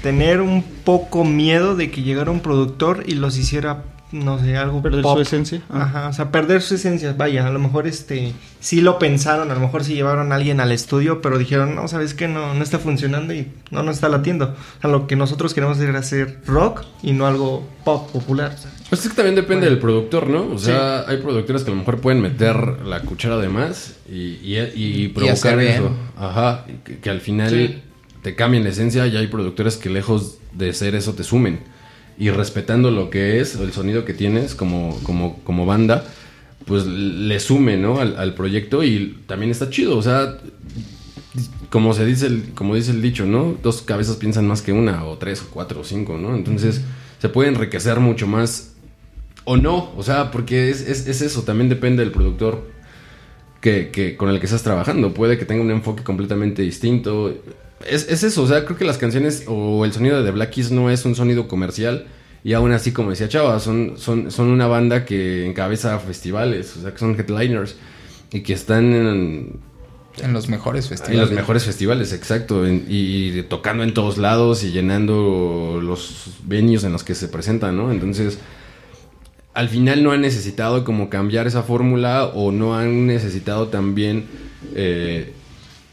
tener un poco miedo de que llegara un productor y los hiciera no sé, algo perder su esencia. Ajá, o sea, perder su esencia. Vaya, a lo mejor este sí lo pensaron, a lo mejor sí llevaron a alguien al estudio, pero dijeron, "No, sabes que no no está funcionando y no nos está latiendo." O sea, lo que nosotros queremos es hacer rock y no algo pop popular. Pues es que también depende del productor, ¿no? O sea, hay productores que a lo mejor pueden meter la cuchara de más y, y, provocar eso. Ajá, que, al final te cambien la esencia y hay productores que lejos de ser eso te sumen y respetando lo que es el sonido que tienes como, como, como banda, pues le sume, ¿no? Al, proyecto y también está chido, o sea, como se dice el, como dice el dicho, ¿no? Dos cabezas piensan más que una, o tres, o cuatro, o cinco, ¿no? Entonces se puede enriquecer mucho más, o no, o sea, porque es, es, eso, también depende del productor que, que, con el que estás trabajando. Puede que tenga un enfoque completamente distinto es, eso, o sea, creo que las canciones o el sonido de The Black Keys no es un sonido comercial. Y aún así, como decía Chava, son, son, son una banda que encabeza festivales, o sea, que son headliners y que están en, en los mejores festivales. En los mejores festivales, exacto. y, tocando en todos lados y llenando los venues en los que se presentan, ¿no? Entonces, al final no han necesitado como cambiar esa fórmula o no han necesitado también eh,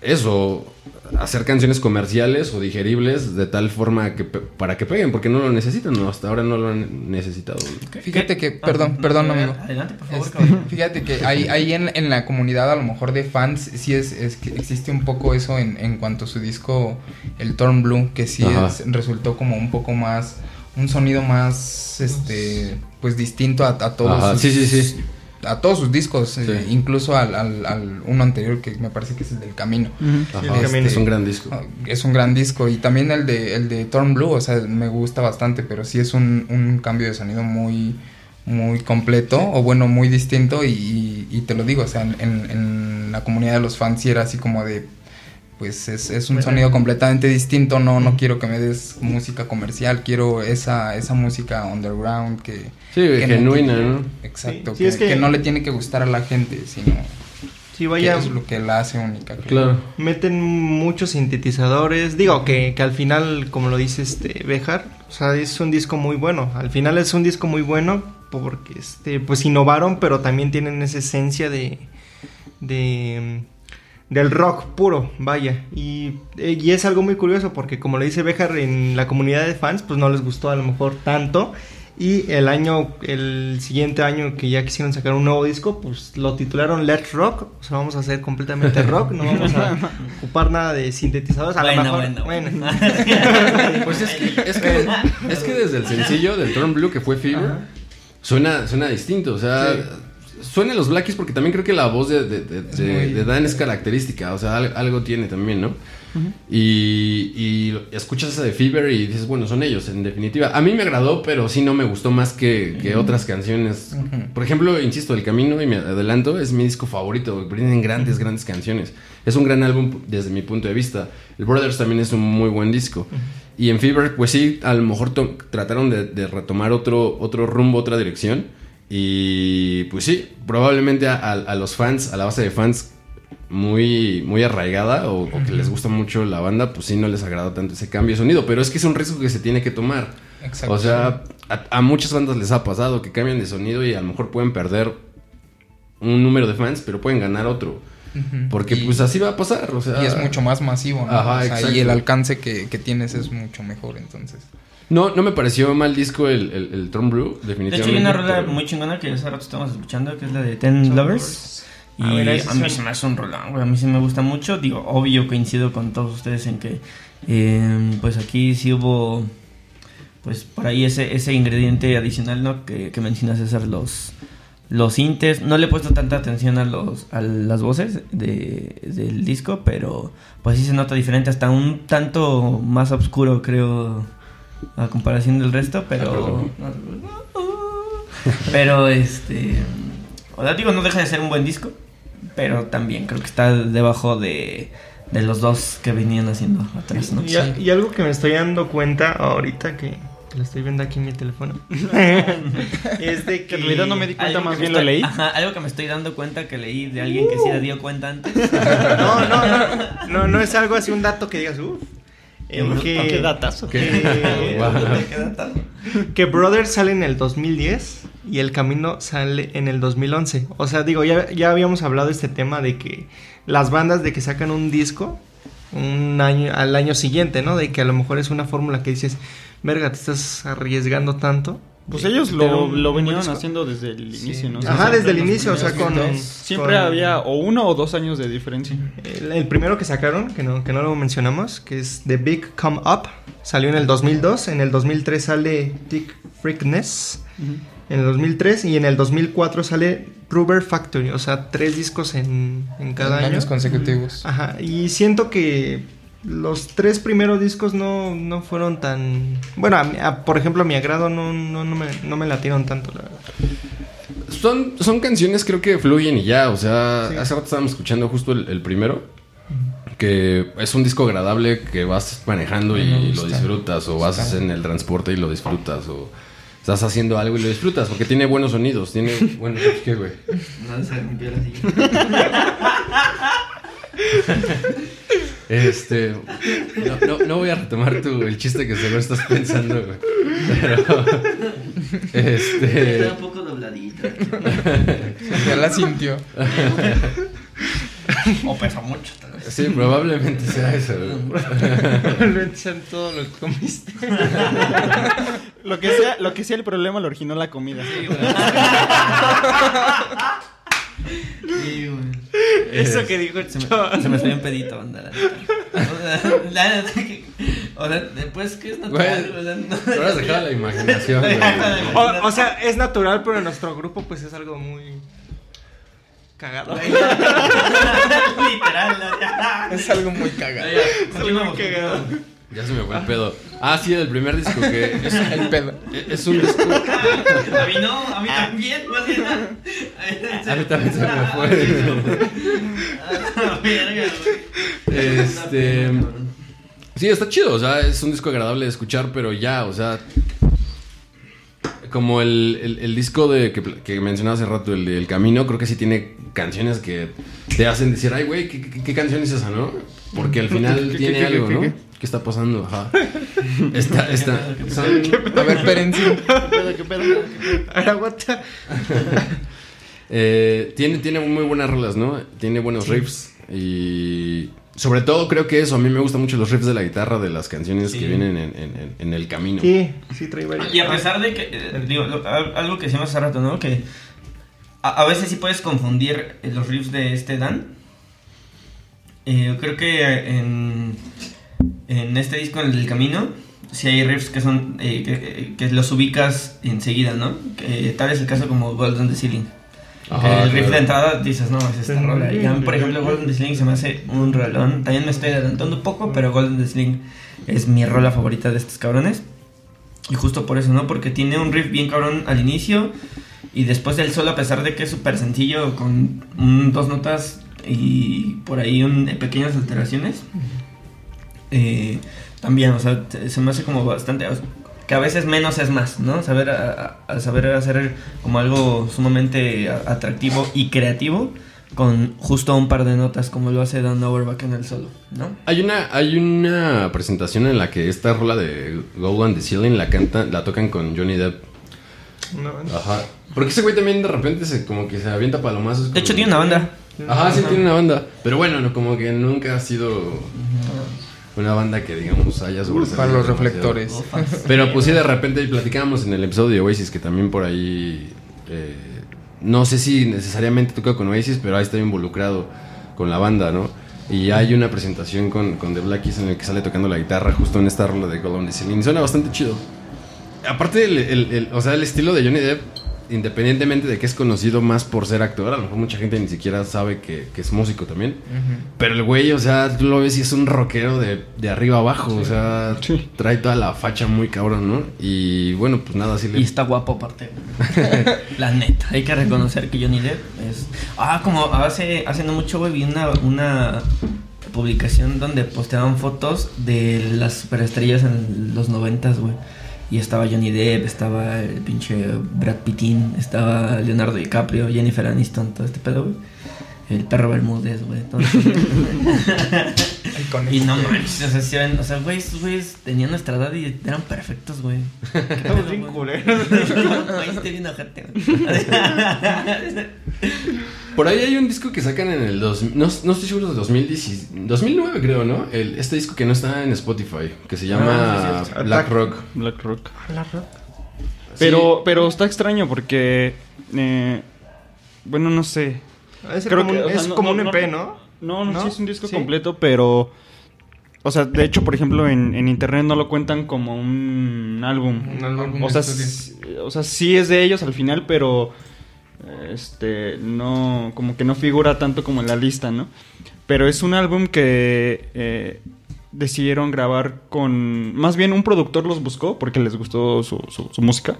eso, hacer canciones comerciales o digeribles de tal forma que para que peguen, porque no lo necesitan, ¿no? hasta ahora no lo han necesitado. Fíjate que, perdón, ah, perdón, amigo. Adelante, por favor. Este, fíjate que ahí, ahí en, en, la comunidad, a lo mejor de fans, sí es, es que existe un poco eso en, en cuanto a su disco, el Torn Blue, que sí resultó como un poco más, un sonido más, este, pues distinto a, a todos. sí, sí, sí a todos sus discos, eh, incluso al, al, al uno anterior que me parece que es el del Camino. Ujú. Ajá, el camino. es un gran disco. Ah, Es un gran disco y también el de el de Torn Blue, o sea, me gusta bastante, pero sí es un, un cambio de sonido muy muy completo o bueno, muy distinto y, y- y te lo digo, o sea, en, en la comunidad de los fans sí era así como de pues es, es un sonido completamente distinto, no no quiero que me des música comercial, quiero esa esa música underground que Sí, que no genuina, ¿no? Exacto, Sí, sí, que, es que- que no le tiene que gustar a la gente, sino Sí, que vaya, es lo que la hace única. creo. Claro. meten muchos sintetizadores. Digo que, que al final, como lo dice este Bejar, o sea, es un disco muy bueno. Al final es un disco muy bueno porque este, pues innovaron, pero también tienen esa esencia de, de del rock puro, vaya. Y, eh, y es algo muy curioso porque como le dice Bejar en la comunidad de fans, pues no les gustó a lo mejor tanto. Y el año, el siguiente año que ya quisieron sacar un nuevo disco, pues lo titularon Let's Rock. O sea, vamos a hacer completamente rock, no vamos a ocupar nada de sintetizadores. A Bueno, lo mejor, bueno, bueno. Pues es que, es que, es que desde el sencillo del Turn Blue que fue Fever, suena, suena distinto. O sea, suena los Blackies porque también creo que la voz de, de- de- Es de- muy- de Dan es característica. O sea, al- algo tiene también, ¿no? y, y escuchas esa de Fever y dices, bueno, son ellos, en definitiva. A mí me agradó, pero sí no me gustó más que, que otras canciones. Por ejemplo, insisto, El Camino, y me adelanto, es mi disco favorito. Tienen grandes, grandes canciones. Es un gran álbum desde mi punto de vista. El Brothers también es un muy buen disco. Y en Fever, pues sí, a lo mejor trataron de, de retomar otro, otro rumbo, otra dirección. Y pues sí, probablemente a, a- a los fans, a la base de fans muy, muy arraigada o, o que les gusta mucho la banda, pues sí no les agrada tanto ese cambio de sonido. Pero es que es un riesgo que se tiene que tomar. Exacto. O sea, a, a muchas bandas les ha pasado que cambian de sonido y a lo mejor pueden perder un número de fans, pero pueden ganar otro. Porque Y- pues así va a pasar. O sea, y es mucho más masivo, ¿no? Ajá, O sea, exacto. y el alcance que, que tienes es mucho mejor, entonces. No, no me pareció mal disco el, el, el Tron Blue, De definitivamente. hecho, hay una rola pero- muy chingona que hace rato estamos escuchando, que es la de Ten Lovers. Y Ah, a mí suena. se me hace un rolón, güey. A mí sí me gusta mucho. Digo, obvio, coincido con todos ustedes en que, eh, pues aquí sí hubo, pues por ahí ese, ese ingrediente adicional, ¿no? Que, que menciona César, los, los sintes. No le he puesto tanta atención a, los, a las voces de, del disco, pero pues sí se nota diferente, hasta un tanto más oscuro, creo, a comparación del resto, pero... Pero este. O sea, digo, no deja de ser un buen disco. Pero también creo que está debajo de, de los dos que venían haciendo atrás, ¿no? Y, a- y algo que me estoy dando cuenta ahorita que, que lo estoy viendo aquí en mi teléfono es de Que en realidad no me di cuenta, más bien lo leí. Ajá, algo que me estoy dando cuenta que leí de alguien que sí se dio cuenta antes. no, no, no, no, no es algo así un dato que digas, uff. Qué bruto, qué datazo. Que, que Brothers sale en el 2010 y El Camino sale en el 2011. O sea, digo, ya, ya habíamos hablado de este tema de que las bandas de que sacan un disco un año al año siguiente, ¿no? De que a lo mejor es una fórmula que dices, verga, te estás arriesgando tanto. Pues ellos lo, lo venían haciendo desde el Sí. inicio, ¿no? Ajá, siempre desde el inicio, o sea, con... Siempre con- había o uno o dos años de diferencia. El, el primero que sacaron, que no, que no lo mencionamos, que es The Big Come Up, salió en el 2002. En el 2003 sale Dick Freakness. En el 2003 y en el 2004 sale Rubber Factory. O sea, tres discos en, en cada En año. años consecutivos. Ajá, y siento que los tres primeros discos no, no fueron tan... Bueno, a mí- a- por ejemplo, a mi agrado no, no, no, me, no me latieron tanto, la verdad. Son, son canciones creo que fluyen y ya, o sea, Sí. hace rato estábamos escuchando justo el, el primero, que es un disco agradable que vas manejando y gusta. lo disfrutas, o vas Está. en el transporte y lo disfrutas, o estás haciendo algo y lo disfrutas, porque tiene buenos sonidos, tiene... Bueno, ¿qué, güey? No se rompió la silla. Este... No, no, no voy a retomar tu, el chiste que seguro estás pensando, güey. Pero... Este... Está un poco dobladito. Ya la sintió. O pesa mucho, tal vez. Sí, probablemente sea eso, güey. Probablemente sean todo lo que comiste. Lo que sea, lo que sea el problema lo originó la comida. Sí, güey. Sí, güey. Eso que dijo Se me, se me fue un pedito, banda. La neta. O sea, o después que es natural. Güey, o sea, no- Pero has dejado la imaginación, güey. O, o sea, es natural, pero en nuestro grupo pues es algo muy... Cagado. Literal, ¿no? Es algo muy cagado. Continuamos, cagado. Ya se me fue el pedo. Ah, sí, el primer disco que es, El pedo. es un disco. A mí no, a mí también, más bien. A mí también se me fue. Verga, güey. Este. Sí, está chido, o sea, es un disco agradable de escuchar, pero ya, o sea. Como el, el- el disco de que, que mencionaba hace rato, el de El Camino, creo que sí tiene canciones que te hacen decir, ay, güey, ¿qué, qué, qué canción es esa, no? Porque al final ¿Qué, tiene algo, qué, ¿no? qué? ¿Qué está pasando? Ajá. Está, está. Son, A ver, espérense. ¿Qué pedo? Ahora. Eh, tiene, tiene muy buenas rolas, ¿no? Tiene buenos riffs. Y sobre todo creo que eso, a mí me gustan mucho los riffs de la guitarra de las canciones Sí. que vienen en, en- en- en el camino. Sí, sí trae varios. Y a pesar de que, eh, digo, lo- al- algo que decíamos hace rato, ¿no? Que a, a veces sí puedes confundir eh, los riffs de este Dan. Eh, creo que en, en este disco, en el del camino, sí hay riffs que son, eh, que, que los ubicas enseguida, ¿no? Que tal es el caso como Golden the Ceiling. Ajá, el riff de entrada dices, no, es esta rola. Y a mí, por ejemplo, Golden Ceiling se me hace un rolón. También me estoy adelantando un poco, pero Golden Ceiling es mi rola favorita de estos cabrones. Y justo por eso, ¿no? Porque tiene un riff bien cabrón al inicio. Y después del solo, a pesar de que es súper sencillo, con un- dos notas y por ahí un, pequeñas alteraciones. eh, también, o sea, se me hace como bastante. Que a veces menos es más, ¿no? Saber, a- a- a saber hacer como algo sumamente atractivo y creativo con justo un par de notas como lo hace Dan Auerbach en el solo, ¿no? Hay una, hay una presentación en la que esta rola de Go on the Ceiling la cantan, la tocan con Johnny Depp. No, Ajá. Porque ese güey también de repente se como que se avienta palomazos. De hecho, tiene una banda. Ajá, sí tiene una banda. Pero bueno, no, como que nunca ha sido una banda que digamos haya sobresalido Para los demasiado. reflectores. Pero pues sí, de repente platicábamos en el episodio de Oasis que también por ahí. eh, no sé si necesariamente toca con Oasis, pero ahí está involucrado con la banda, ¿no? Y hay una presentación con, con The Black Keys en el que sale tocando la guitarra justo en esta rola de Gold on the Ceiling. Y Suena bastante chido. Aparte, el, el- el- o sea, el estilo de Johnny Depp, independientemente de que es conocido más por ser actor, a lo mejor mucha gente ni siquiera sabe que, que es músico también. Pero el güey, o sea, tú lo ves y es un rockero de, de arriba abajo, o sea, Sí. trae toda la facha muy cabrón, ¿no? Y bueno, pues nada, así le... Y está guapo aparte. La neta. Hay que reconocer que Johnny Depp es... Ah, como hace, hace no mucho, güey, vi una, una publicación donde posteaban fotos de las superestrellas en los noventas, güey. Y estaba Johnny Depp, estaba el pinche Brad Pittin, estaba Leonardo DiCaprio, Jennifer Aniston, todo este pedo, güey. El perro Bermúdez, güey. y no manches, o sea, sí eran- o sea, güey, esos güeyes tenían nuestra edad y eran perfectos, güey. ¿Qué Estamos pedo, bien güey? culeros. Ahí estoy bien ojete, güey. Por ahí hay un disco que sacan en el... Dos, no, no estoy seguro de 2010, 2009 creo, ¿no? El, este disco que no está en Spotify, que se llama Ah, sí, sí, sí. Black Rock. Black Rock. La rock. Pero, pero está extraño porque. eh, bueno, no sé. Es Creo como, que, un, sea, es no- como no- un EP, ¿no? No, no, ¿No? sí es un disco Sí. completo, pero. O sea, de hecho, por ejemplo, en, en internet no lo cuentan como un álbum. Un álbum O sea, o sea, sí es de ellos al final, pero. Este. No. Como que no figura tanto como en la lista, ¿no? Pero es un álbum que. eh, decidieron grabar con. Más bien un productor los buscó porque les gustó su, su- su música.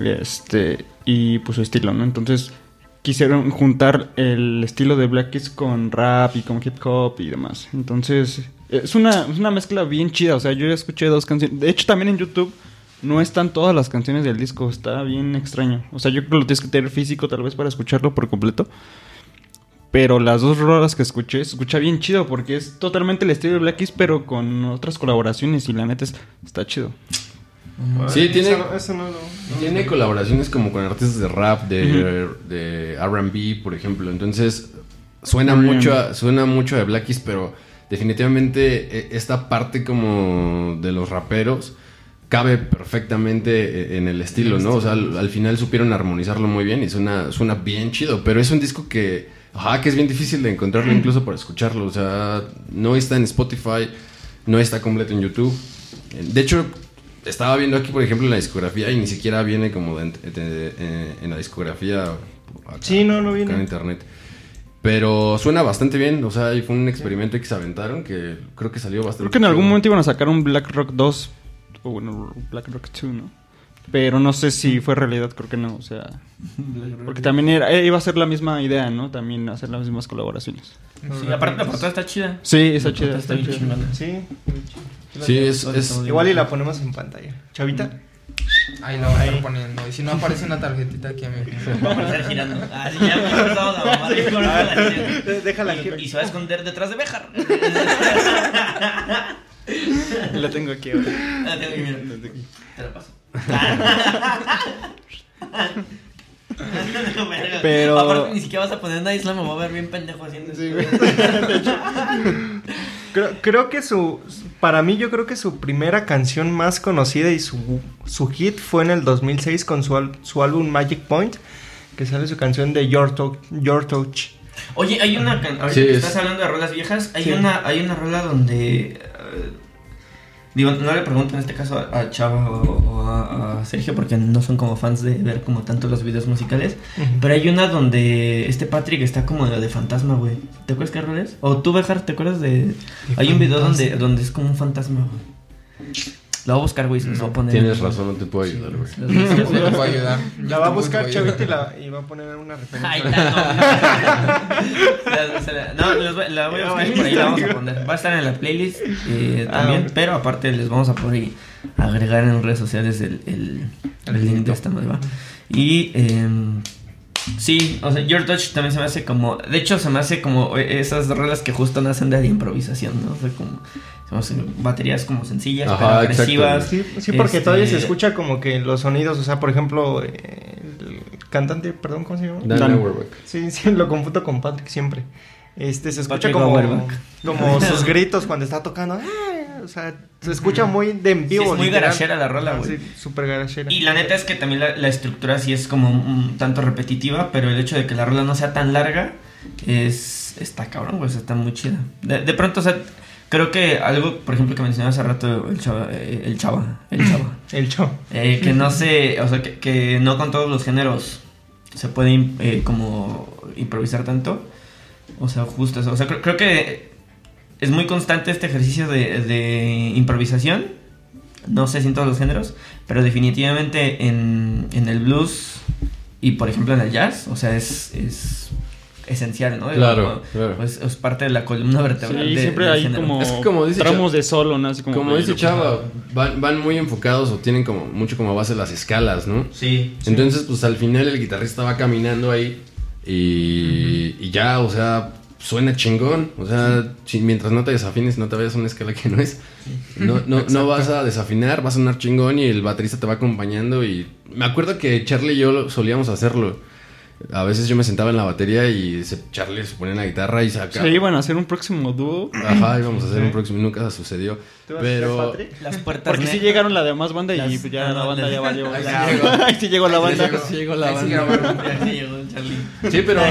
Este. Y pues su estilo, ¿no? Entonces. Quisieron juntar el estilo de Black con rap y con hip hop y demás. Entonces, es una, es una mezcla bien chida. O sea, yo ya escuché dos canciones. De hecho, también en YouTube no están todas las canciones del disco. Está bien extraño. O sea, yo creo que lo tienes que tener físico tal vez para escucharlo por completo. Pero las dos rolas que escuché, escucha bien chido porque es totalmente el estilo de Black pero con otras colaboraciones. Y la neta es- está chido. Sí, tiene- no, no Tiene colaboraciones como con artistas de rap, de, de R&B, por ejemplo. Entonces, suena Muy mucho, a, suena mucho de Black Keys, pero definitivamente eh, esta parte como de los raperos cabe perfectamente eh, en el estilo, ¿no? O sea, al, al final supieron armonizarlo muy bien y suena, suena bien chido. Pero es un disco que, ajá, que es bien difícil de encontrarlo incluso para escucharlo. O sea, no está en Spotify, no está completo en YouTube. De hecho, estaba viendo aquí, por ejemplo, la discografía y ni siquiera viene como de- de- de- en la discografía acá, Sí, no, no acá viene. en internet. Pero suena bastante bien, o sea, fue un experimento que se aventaron que creo que salió bastante Creo que en algún momento iban a sacar un Black Rock 2, o bueno, Black Rock 2, ¿no? Pero no sé si fue realidad, creo que no, o sea... Porque también era, eh, iba a ser la misma idea, ¿no? También hacer las mismas colaboraciones. Sí, aparte la portada está chida. Sí, está chida, está chida. Sí. Sí, es, es- Igual y la ponemos en pantalla. Chavita. Ahí lo voy a estar poniendo. Y si no aparece una tarjetita aquí a mi Vamos a estar girando. Así ya empezamos a mamar la. Déjala Y- aquí. Y se va a esconder detrás de Béjar. La tengo aquí ahora. Ah, tengo que mirar. Te la paso. Pero- Aparte, ni siquiera vas a poner una isla, me voy a ver bien pendejo haciendo Sí, güey. Creo, creo que su. Para mí, yo creo que su primera canción más conocida y su, su hit fue en el 2006 con su, al- su álbum Magic Point. Que sale su canción de Your, Touch- Your Touch. Oye, hay una ahorita Sí, que es- estás hablando de rolas viejas, hay Sí. una hay una rola donde digo, no le pregunto en este caso a, Chava o, o a, a Sergio porque no son como fans de ver como tanto los videos musicales, pero hay una donde este Patrick está como de, de fantasma, güey. ¿Te acuerdas qué rola es? O tú, Bejar, ¿te acuerdas de Hay un video donde donde es como un fantasma, güey. Lo voy a buscar, güey, se los voy a poner. Tienes razón, no te puedo ayudar, güey. No te puedo ayudar. La va a buscar Chavita y, la, y va a poner una referencia. Ahí está, no. No, los la voy a buscar por ahí la vamos a poner. Va a estar en la playlist eh, Ah, también, pero aparte les vamos a poner y agregar en redes sociales el, el, el link de esta nueva. Y em, sí, o sea, Your Touch también se me hace como. De hecho, se me hace como esas rolas que justo nacen de la improvisación, ¿no? O sea, como. Se me hacen baterías como sencillas, Ajá, pero agresivas. Sí, sí, porque Este, todavía se escucha como que los sonidos, o sea, por ejemplo, eh, el cantante, perdón, ¿cómo se llama? Dan Dan. Sí, sí, lo confundo con Patrick siempre. Este, se escucha Patrick como, como sus gritos cuando está tocando. "Ah", O sea, se escucha muy de en Sí, vivo. es muy literal. garachera la rola, Ajá, güey. Sí, súper garachera. Y la neta es que también la, la estructura sí es como un tanto repetitiva, pero el hecho de que la rola no sea tan larga es está cabrón, güey, está muy chida. De, de pronto, o sea, creo que algo, por ejemplo, que mencionaba hace rato el chava, eh, el chava, el chava, El show. eh, que no se, o sea, que, que no con todos los géneros se puede eh, como improvisar tanto. O sea, justo eso. O sea, creo, creo que es muy constante este ejercicio de, de improvisación. No sé si en todos los géneros, pero definitivamente en, en el blues y por ejemplo en el jazz, o sea, es, es esencial, ¿no? Claro, Es- claro. Es, es parte de la columna vertebral. Sí, de- siempre hay género. como, Es que como dice tramos de solo, ¿no? Así como, Como dice Chava, van, van muy enfocados o tienen como mucho como base las escalas, ¿no? Sí. Entonces, pues al final el guitarrista va caminando ahí y, y ya, o sea, suena chingón. O sea, mientras no te desafines, no te vayas a una escala que no es. No, no, no vas a desafinar, va a sonar chingón y el baterista te va acompañando. Y me acuerdo que Charlie y yo solíamos hacerlo. A veces yo me sentaba en la batería y se- Charlie se ponía en la guitarra y sacaba. Se iban a hacer un próximo dúo. Ajá, íbamos a hacer un próximo, nunca sucedió. ¿Tú vas a Pero Patrick? Las puertas Porque sí llegaron la demás banda y Las- pues ya ah, la banda ya valió. Ahí sí Ya. llegó. Ahí sí llegó la sí banda. llegó. Sí llegó la Ahí sí banda. grabaron. Ya llegó el Charlie. Sí, pero-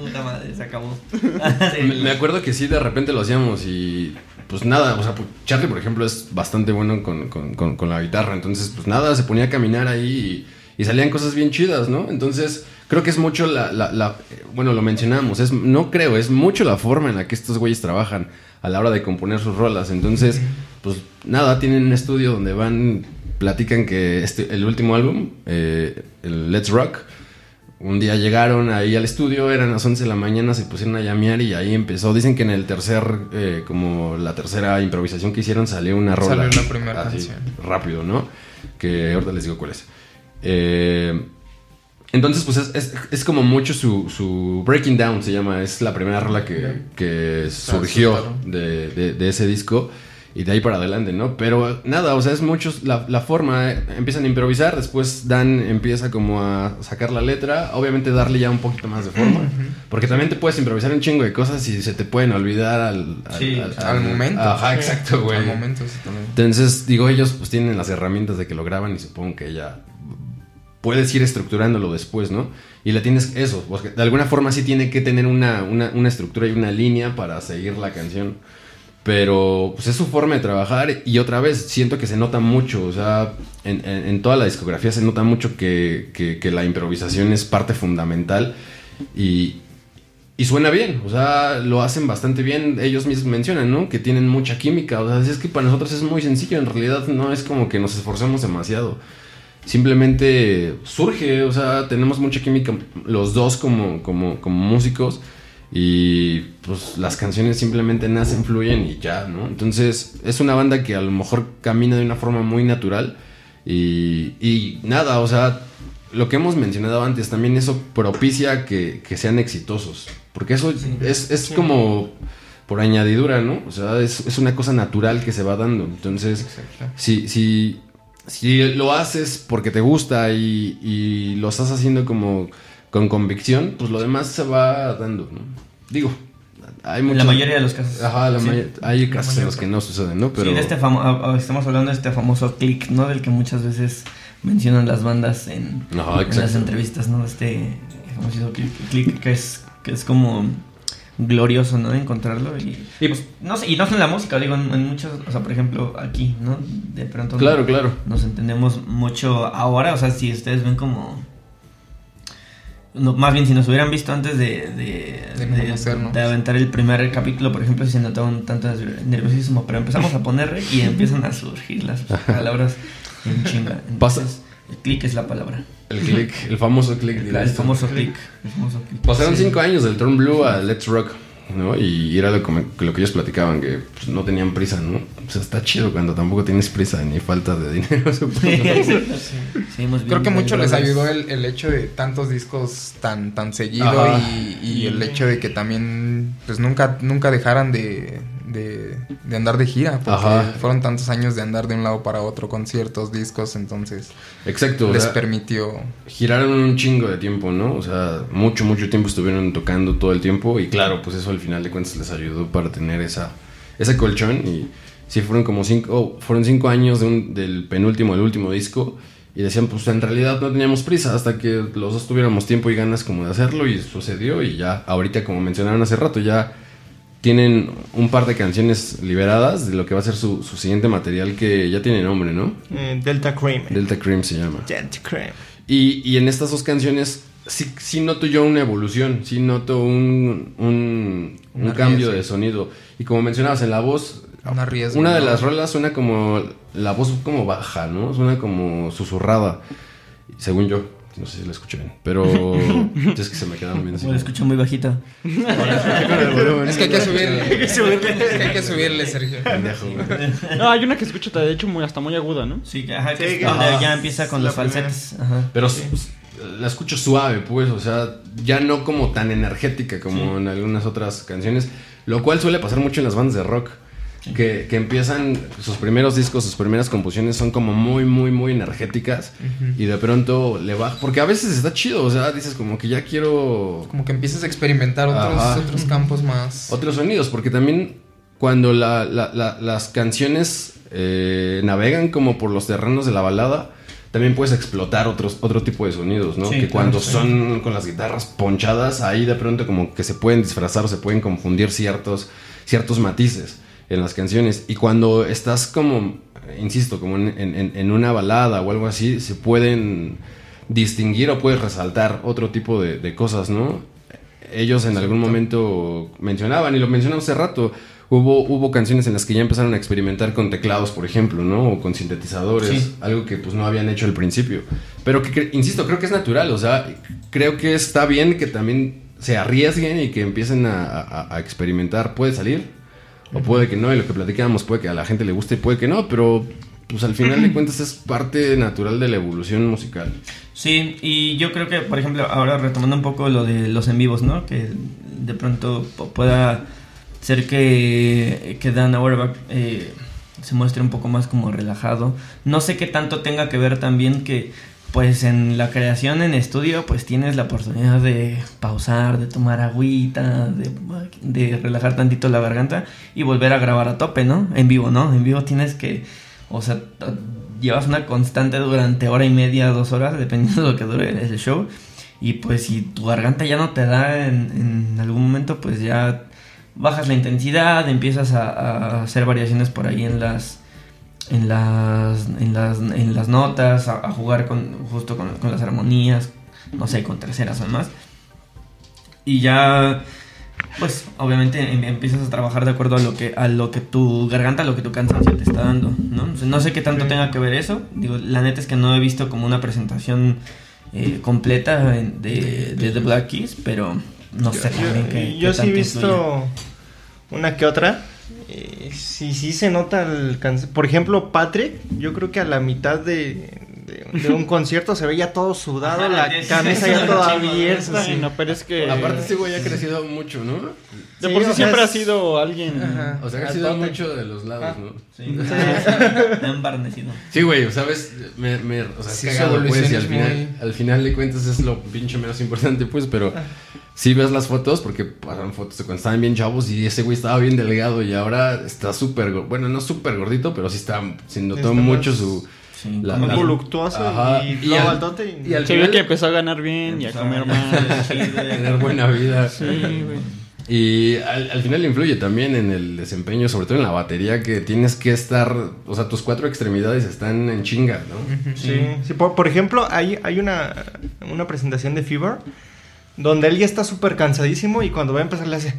Puta madre, se acabó. Me, me acuerdo que sí, de repente lo hacíamos y pues nada, o sea, pues, Charlie, por ejemplo, es bastante bueno con, con- con- con la guitarra, entonces pues nada, se ponía a caminar ahí y, salían cosas bien chidas, ¿no? Entonces creo que es mucho la, la- la- bueno, lo mencionamos, es, no creo, es mucho la forma en la que estos güeyes trabajan a la hora de componer sus rolas, entonces pues nada, tienen un estudio donde van, platican que este, el último álbum, eh, el Let's Rock, un día llegaron ahí al estudio, eran las 11 de la mañana, se pusieron a llamear y ahí empezó. Dicen que en el tercer, eh, como la tercera improvisación que hicieron, salió una rola. Salió la primera así, canción. Rápido, ¿no? Que ahorita les digo cuál es. Eh, entonces, pues es, es- es como mucho su, su Breaking Down, se llama. Es la primera rola que, que surgió de, de- de ese disco. Y de ahí para adelante, ¿no? Pero nada, o sea, es mucho la, la forma. eh, Empiezan a improvisar, después Dan empieza como a sacar la letra. Obviamente darle ya un poquito más de forma. Porque también te puedes improvisar un chingo de cosas y se te pueden olvidar al, al, Sí, Al momento. Ajá, exacto, güey. Al momento, sí, también. Entonces, digo, ellos pues tienen las herramientas de que lo graban y supongo que ya puedes ir estructurándolo después, ¿no? Y le tienes eso, porque de alguna forma sí tiene que tener una, una, una estructura y una línea para seguir la canción. Pero pues es su forma de trabajar y otra vez siento que se nota mucho, o sea, en, en- toda la discografía se nota mucho que, que- que la improvisación es parte fundamental y, y suena bien, o sea, lo hacen bastante bien, ellos mismos mencionan, ¿no? Que tienen mucha química, o sea, es que para nosotros es muy sencillo, en realidad no es como que nos esforzamos demasiado. Simplemente surge, o sea, tenemos mucha química los dos como, como, como músicos y pues las canciones simplemente nacen, fluyen y ya, ¿no? Entonces es una banda que a lo mejor camina de una forma muy natural y, y nada, o sea, lo que hemos mencionado antes, también eso propicia que, que sean exitosos, porque eso es, es como por añadidura, ¿no? O sea, es, es una cosa natural que se va dando. Entonces, si, si, si lo haces porque te gusta y, y lo estás haciendo como con convicción, pues lo demás se va dando, ¿no? Digo, hay En muchos... la mayoría de los casos. Ajá, la Sí. may- hay casos en los que no suceden, ¿no? Pero... Sí, de este famo- ah, ah, estamos hablando de este famoso click, ¿no? Del que muchas veces mencionan las bandas en, Ajá, en las entrevistas, ¿no? Este famoso click, click, que es que es como glorioso, ¿no? Encontrarlo y, Y- pues, no sé, y no solo en la música, digo, en, en muchas, o sea, por ejemplo, aquí, ¿no? De pronto Claro, claro. nos entendemos mucho ahora, o sea, si ustedes ven como... No, más bien, si nos hubieran visto antes de, de, De de- aventar el primer capítulo, por ejemplo, si se notaba un tanto de nerviosismo, pero empezamos a ponerle y empiezan a surgir las palabras en chinga. Pasa. Entonces, el click es la palabra. El click, el famoso click. El, directo. famoso click. El famoso click. Pasaron Sí. cinco años del Turn Blue a Let's Rock, ¿no? Y era lo, que ellos platicaban, que pues, no tenían prisa, ¿no? O sea, está chido cuando tampoco tienes prisa ni falta de dinero, supongo. Creo que mucho les ayudó el, el hecho de tantos discos tan tan seguido y, y el hecho de que también pues nunca nunca dejaran de, de, de andar de gira porque Ajá. fueron tantos años de andar de un lado para otro con ciertos discos entonces Exacto, o les sea, permitió giraron un chingo de tiempo, ¿no? O sea, mucho, mucho tiempo estuvieron tocando todo el tiempo y claro, pues eso al final de cuentas les ayudó para tener esa, ese colchón y sí fueron como cinco, oh, fueron cinco años de un- del penúltimo al último disco y decían, pues en realidad no teníamos prisa hasta que los dos tuviéramos tiempo y ganas como de hacerlo y sucedió y ya, ahorita como mencionaron hace rato, ya tienen un par de canciones liberadas de lo que va a ser su, su siguiente material que ya tiene nombre, ¿no? Eh, Delta Cream. Delta Cream se llama. Delta Cream. Y, y en estas dos canciones sí, sí noto yo una evolución, sí noto un, un, un cambio de sonido. Y como mencionabas, en la voz, Un arriesgue, una de ¿no? las rolas suena como, la voz como baja, ¿no? Suena como susurrada, según yo. No sé si la escuché bien, pero es que se me quedaron bien. así. Lo escucho muy bajita. es que hay que subirle es que hay que subirle Sergio Pendejo. No, hay una que se escucha de hecho muy hasta muy aguda, ¿no? Sí, que- ajá, que Sí, es que- donde ajá. ya empieza con los la primera. falsetes. Ajá. Pero s- s- la escucho suave, pues, o sea, ya no como tan energética como en algunas otras canciones, lo cual suele pasar mucho en las bandas de rock. Que, que empiezan sus primeros discos, sus primeras composiciones son como muy, muy, muy energéticas y de pronto le baja. Porque a veces está chido, o sea, dices como que ya quiero como que empiezas a experimentar otros otros campos más otros sonidos, porque también cuando la- la- la- las canciones eh, navegan como por los terrenos de la balada, también puedes explotar otros, otro tipo de sonidos, ¿no? Sí, que claro, cuando sí. son con las guitarras ponchadas, ahí de pronto como que se pueden disfrazar o se pueden confundir ciertos, ciertos matices en las canciones. Y cuando estás como, insisto, como en, en- en una balada o algo así, se pueden distinguir o puedes resaltar otro tipo de, de cosas, ¿no? Ellos en algún momento mencionaban, y lo mencionamos hace rato, hubo, hubo canciones en las que ya empezaron a experimentar con teclados, por ejemplo, ¿no? O con sintetizadores, Sí. algo que pues no habían hecho al principio. Pero que, insisto, creo que es natural, o sea, creo que está bien que también se arriesguen y que empiecen a, a- a experimentar. Puede salir, o puede que no, y lo que platicábamos puede que a la gente le guste y puede que no, pero pues al final de cuentas es parte natural de la evolución musical. Sí, y yo creo que, por ejemplo, ahora retomando un poco lo de los en vivos, ¿no? Que de pronto pu- pueda ser que, que Dan Auerbach eh, se muestre un poco más como relajado. No sé qué tanto tenga que ver también que, pues en la creación en estudio, pues tienes la oportunidad de pausar, de tomar agüita, de, relajar tantito la garganta y volver a grabar a tope, ¿no? En vivo, ¿no? En vivo tienes que, o sea, llevas una constante durante hora y media, dos horas, dependiendo de lo que dure ese show. Y pues si tu garganta ya no te da en, en algún momento, pues ya bajas la intensidad, empiezas a, a hacer variaciones por ahí en las en las en las, en las notas, a, a jugar con justo con, con las armonías, no sé, con terceras o demás. Y ya pues obviamente em- empiezas a trabajar de acuerdo a lo que a lo que tu garganta, a lo que tu cansancio te está dando, ¿no? No sé qué tanto Sí. tenga que ver eso. Digo, la neta es que no he visto como una presentación eh, completa de, de The Black Keys, pero no sé también Yo, qué, yo qué sí he visto una que otra. Eh, sí, sí se nota el cansa- Por ejemplo, Patrick, yo creo que a la mitad de, de- de un concierto se ve ya todo sudado, Ajá, la camisa sí, ya toda abierta. Sí, no, pero es que... Aparte, este güey ha crecido mucho, ¿no? de Sí, por sí siempre ha es- sido alguien... Ajá. O sea, ha crecido mucho de los lados, ¿no? Sí, Sí. me han embarnecido. Sí, güey, ¿sabes? Me, me, o sea, Sí, cagado, pues, y al final, muy- al final de cuentas es lo pinche menos importante, pues, pero sí ves las fotos, porque pasaron fotos de cuando estaban bien chavos y ese güey estaba bien delgado y ahora está súper, bueno, no súper gordito, pero sí está, se notó mucho más- su... Sí, La- como voluptuoso Ajá. y Y al- y- y al Se final- ve que empezó a ganar bien y a comer a más. chido, Tener buena vida. Sí, güey. Y al, al final influye también en el desempeño, sobre todo en la batería, que tienes que estar, o sea, tus cuatro extremidades están en chinga, ¿no? Sí, sí, por, por ejemplo, hay, hay una, una presentación de Fever donde él ya está súper cansadísimo y cuando va a empezar le hace...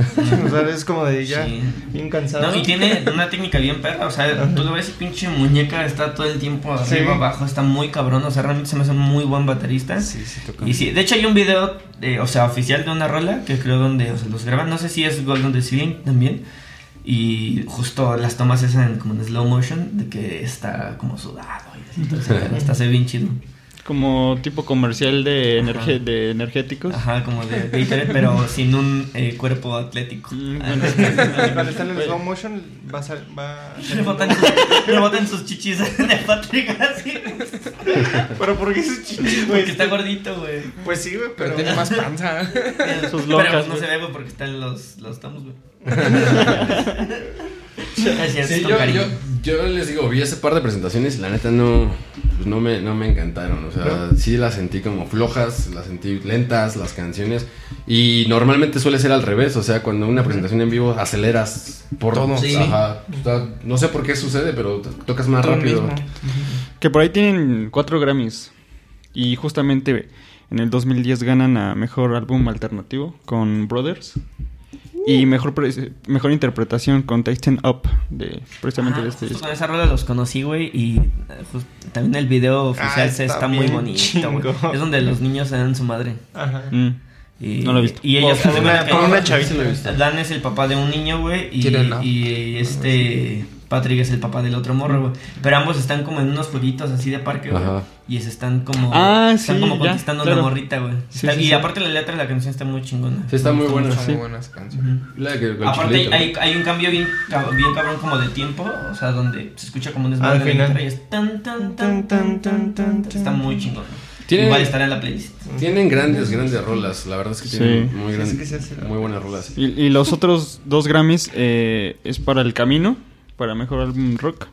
o sea, es como de ya Sí. bien cansado. No, y tiene una técnica bien perra, o sea, tú lo ves y pinche muñeca está todo el tiempo Sí. arriba, abajo, está muy cabrón, o sea, realmente se me hace un muy buen baterista. Sí, sí, toca. Y sí, de hecho hay un video, o sea, oficial de una rola que creo donde o sea, los graban, no sé si es Golden Ceiling también. Y justo las tomas esas en, como en slow motion, de que está como sudado y así, pedo, está se bien chido. Como tipo comercial de, energe- de energéticos. Ajá, como de Gatorade, pero sin un eh, cuerpo atlético. Mm, Ah, bueno. Cuando está en el slow motion va a sal- va Rebotan sus, rebotan sus chichis de Patrick así. Pero ¿por qué sus chichis, güey? Porque está gordito, güey. Pues sí, güey, Pero pero... tiene más panza. Sus Pero locas, pues no se ve, güey, porque están los, los thumbs, güey. Sí, yo, cariño. yo, yo les digo, vi ese par de presentaciones y la neta no, pues no, me, no me encantaron. O sea, sí las sentí como flojas, las sentí lentas, las canciones. Y normalmente suele ser al revés. O sea, cuando una presentación en vivo aceleras por Todo. Sí. Ajá, o sea, no sé por qué sucede, pero tocas más Todo rápido. mismo. Que por ahí tienen cuatro Grammys. Y justamente en el 2010 ganan a Mejor Álbum Alternativo con Brothers. Y mejor, pre- mejor interpretación con Tighten Up, de, precisamente de este disco. con esa rola los conocí, güey, y eh, just- también el video oficial Ah, se está está muy bonito. Es donde los niños se dan su madre. Ajá. Mm. Y, No lo he visto. Y ellos Con una- una chavita. Lo he visto. Dan es el papá de un niño, güey, y, y este Patrick es el papá del otro morro, güey. Pero ambos están como en unos jueguitos así de parque, güey. Y se están como Ah, están sí, como ya, conquistando claro. una morrita, güey. Sí, Está- sí, y sí. aparte la letra de la canción está muy chingona. Sí, está muy buena. Muy. La que- con Aparte Chilito. hay, hay un cambio bien, bien cabrón como de tiempo, o sea, donde se escucha como un desmadre Al de la final. y es tan tan tan tan tan tan. Está muy chingón. Tiene- Igual estará en la playlist. Tienen grandes, grandes rolas. La verdad es que Sí. tienen muy, Sí, gran- sí que se hace. muy buenas rolas. Y, y los otros dos Grammys eh, es para El Camino, para Mejor Álbum Rock.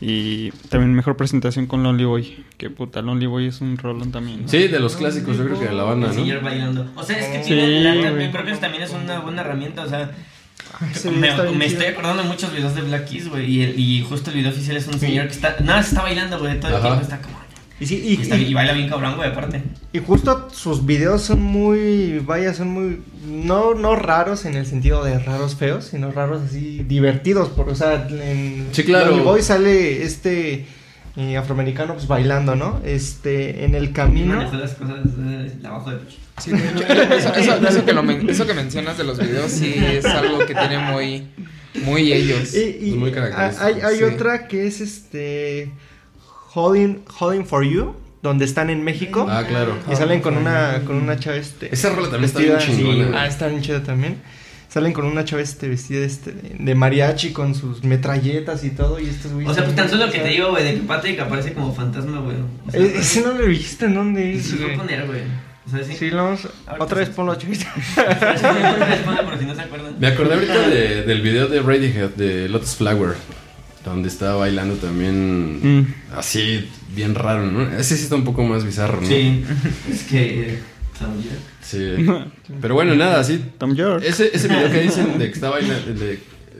Y también mejor presentación con Lonely Boy. Que puta, Lonely Boy es un rolón también. ¿no? Sí, de los clásicos, yo creo que de la banda, ¿no? señor bailando. O sea, es que Sí, tiene, la- güey. creo que eso también es una buena herramienta, o sea, me, estoy acordando de muchos videos de Black Keys, güey, y, justo el video oficial es un señor que está, nada, se está bailando, güey, todo el Ajá. tiempo está como... Y, sí, Y, y, está- y- y baila bien cabrón, güey, aparte. y justo sus videos son muy, vaya, son muy, no, no raros en el sentido de raros feos, sino raros así divertidos. Por, o sea, en Sí, claro. Boy sale este eh, afroamericano pues bailando, ¿no? Este, en el camino. Las cosas eh, abajo de pecho. Sí, de hecho, eso, eso- eso que lo men- eso que mencionas de los videos sí es algo que tiene muy, muy ellos. Y, muy característico. hay, hay Sí. otra que es este Holding, Holding for You, donde están en México. Ah, claro. Y salen con una, con una chava este. Esa rola también está bien vestida- chingona. Ah, está bien chida también. Salen con una chava este vestida este, de mariachi con sus metralletas y todo. Y estos güeyes. O sea, pues tan solo que te digo, güey, de que Patrick aparece como fantasma, güey. O sea, eh, Ese no lo viste, ¿en dónde es, se lo voy a poner, güey. O sea, sí. Sí, lo vamos. Ahorita Otra vez sí. ponlo, chavita. por si no se acuerdan. Me acordé ahorita de- del video de Radiohead de Lotus Flower, donde estaba bailando también Mm. así, bien raro, ¿no? Ese sí está un poco más bizarro, ¿no? Sí, es que Sí. Pero bueno, nada, sí. Tom York. Ese, ese video que dicen de que está bailando, el, de-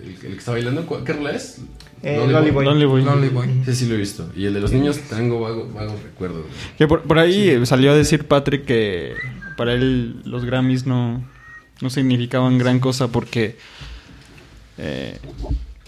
el que está bailando, ¿cu- ¿qué rola es? Eh, Lonely Lonely Boy. Boy. Lonely Boy. Lonely Boy. Sí, sí lo he visto. Y el de los niños tengo vago, vagos recuerdos. güey. Que por, por ahí salió a decir Patrick que para él los Grammys no, no significaban gran cosa porque, eh,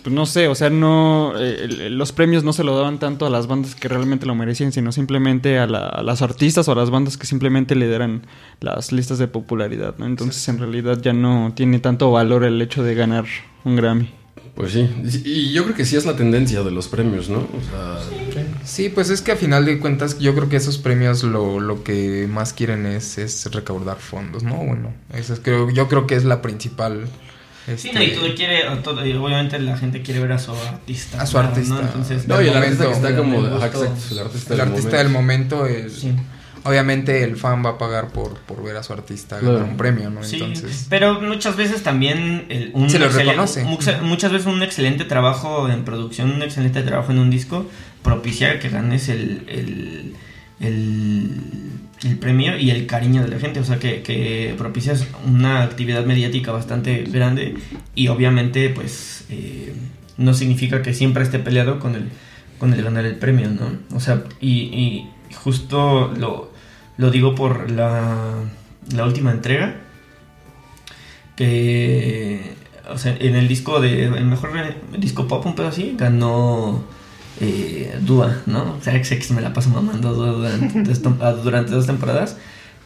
pues no sé, o sea, no eh, los premios no se lo daban tanto a las bandas que realmente lo merecían, sino simplemente a, la- a las artistas o a las bandas que simplemente lideran las listas de popularidad, ¿no? Entonces en realidad ya no tiene tanto valor el hecho de ganar un Grammy. Pues sí. Y yo creo que sí es la tendencia de los premios, ¿no? O sea, Sí, pues es que a final de cuentas yo creo que esos premios lo, lo que más quieren es, es recaudar fondos, ¿no? Bueno, eso es, creo, yo creo que es la principal... Sí, este, no, y todo quiere, o todo- y obviamente la gente quiere ver a su artista. A su ¿no? artista. Entonces, no, y el artista que está como. el artista el del artista momento. del momento, el- sí. obviamente el fan va a pagar por, por ver a su artista Claro. ganar un premio, ¿no? Sí, Entonces... pero muchas veces también el- un Se lo reconoce. mucha- muchas veces un excelente trabajo en producción, un excelente trabajo en un disco propicia que ganes el, el, el, el premio y el cariño de la gente, o sea que, que propicias una actividad mediática bastante grande y obviamente pues eh, no significa que siempre esté peleado con el, con el ganar el premio, ¿no? O sea, y, y justo lo, lo digo por la, la última entrega que o sea, en el disco de el mejor disco pop un pedo así ganó eh, Dua, ¿no? O sea, XX me la paso mamando durante, durante dos temporadas,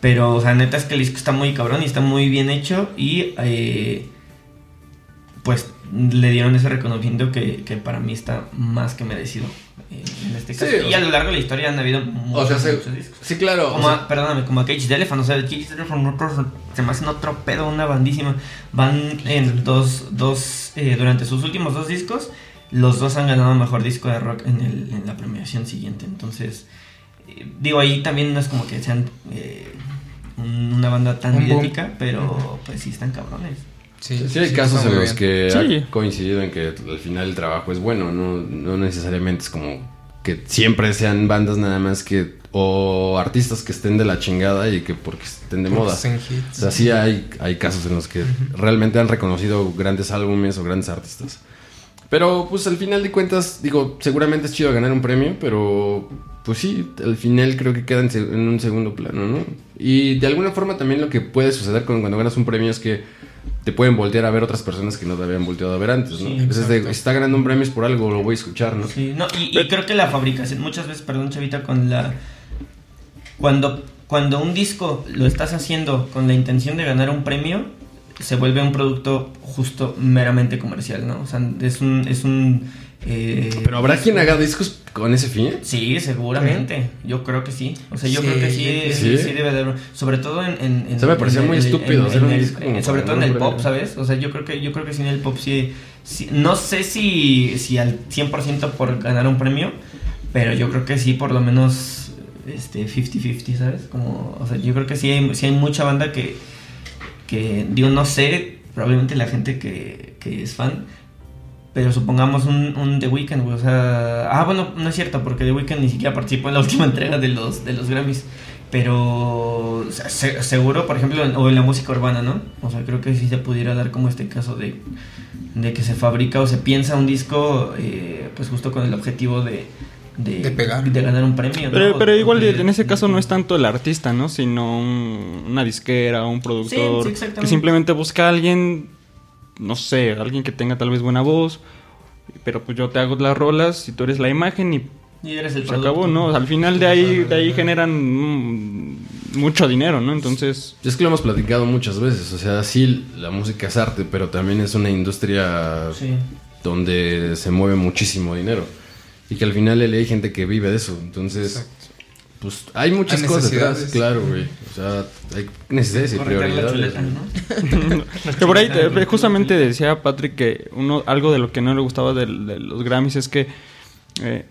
pero o sea, neta es que el disco está muy cabrón y está muy bien hecho y eh, pues le dieron ese reconocimiento que, que para mí está más que merecido eh, en este Sí, caso. o y sea- a lo largo de la historia han habido O muchos, sea, se- muchos discos. sí, claro. o Como, sea, a- perdóname, como a Cage the Elephant, o sea, Cage the Elephant otro- se me hacen otro pedo, una bandísima. Van en dos, dos eh, durante sus últimos dos discos, los dos han ganado mejor disco de rock en, el, en la premiación siguiente. Entonces, eh, digo, ahí también no es como que sean eh, un- una banda tan Un boom. mediática, pero pues sí están cabrones. Sí, Sí, hay sí, casos en los que Sí. ha coincidido en que al final el trabajo es bueno, no, no necesariamente es como que siempre sean bandas nada más que o artistas que estén de la chingada y que porque estén de Porque moda. O sea, sí hay, hay casos en los que realmente han reconocido grandes álbumes o grandes artistas. Pero pues al final de cuentas, digo, seguramente es chido ganar un premio, pero pues sí, al final creo que queda en, un segundo plano, ¿no? Y de alguna forma también lo que puede suceder con- cuando ganas un premio es que te pueden voltear a ver otras personas que no te habían volteado a ver antes, ¿no? Sí, Entonces, de, está ganando un premio es por algo, lo voy a escuchar, ¿no? Sí, no, y, y creo que la fabricación, muchas veces, perdón, Chavita, con la. Cuando, cuando un disco lo estás haciendo con la intención de ganar un premio, se vuelve un producto justo meramente comercial, ¿no? O sea, es un. Es un eh, Pero habrá quien haga discos con ese fin. Sí, seguramente. Yo creo que sí. O sea, yo Sí, creo que sí, sí, debe de haber. Sobre todo en. en, en O sea, me parecía muy el- estúpido sobre todo en el pop. ¿sabes? O sea, yo creo que, yo creo que sí en el pop sí. sí- no sé si, si al 100% por ganar un premio, pero yo creo que sí, por lo menos este 50-50, ¿sabes? Como, o sea, yo creo que sí hay, sí hay mucha banda que, que, digo, no sé, probablemente la gente que, que es fan, pero supongamos un, The Weeknd, o sea... Ah, bueno, no es cierto, porque The Weeknd ni siquiera participó en la última entrega de los, de los Grammys. Pero seguro, por ejemplo, o en la música urbana, ¿no? O sea, creo que sí se pudiera dar como este caso de, de que se fabrica o se piensa un disco, eh, pues justo con el objetivo de... De, De pegar. de ganar un premio. Pero, pero igual de- en ese caso no es tanto el artista, ¿no? Sino un- una disquera, un productor sí, exactamente. que simplemente busca a alguien, no sé, alguien que tenga tal vez buena voz, pero pues yo te hago las rolas y tú eres la imagen y Y eres el se producto. acabó, ¿no? Al final de ahí, de ahí generan mm, mucho dinero, ¿no? Entonces, Es que lo hemos platicado muchas veces, o sea, sí, la música es arte, pero también es una industria Sí. donde se mueve muchísimo dinero. Y que al final hay gente que vive de eso. Entonces, Exacto. pues hay muchas Hay cosas detrás, claro, güey. O sea, hay necesidades y prioridades. chuleta. ¿no? que por ahí te- justamente decía Patrick que uno algo de lo que no le gustaba del- de, los Grammys es que eh,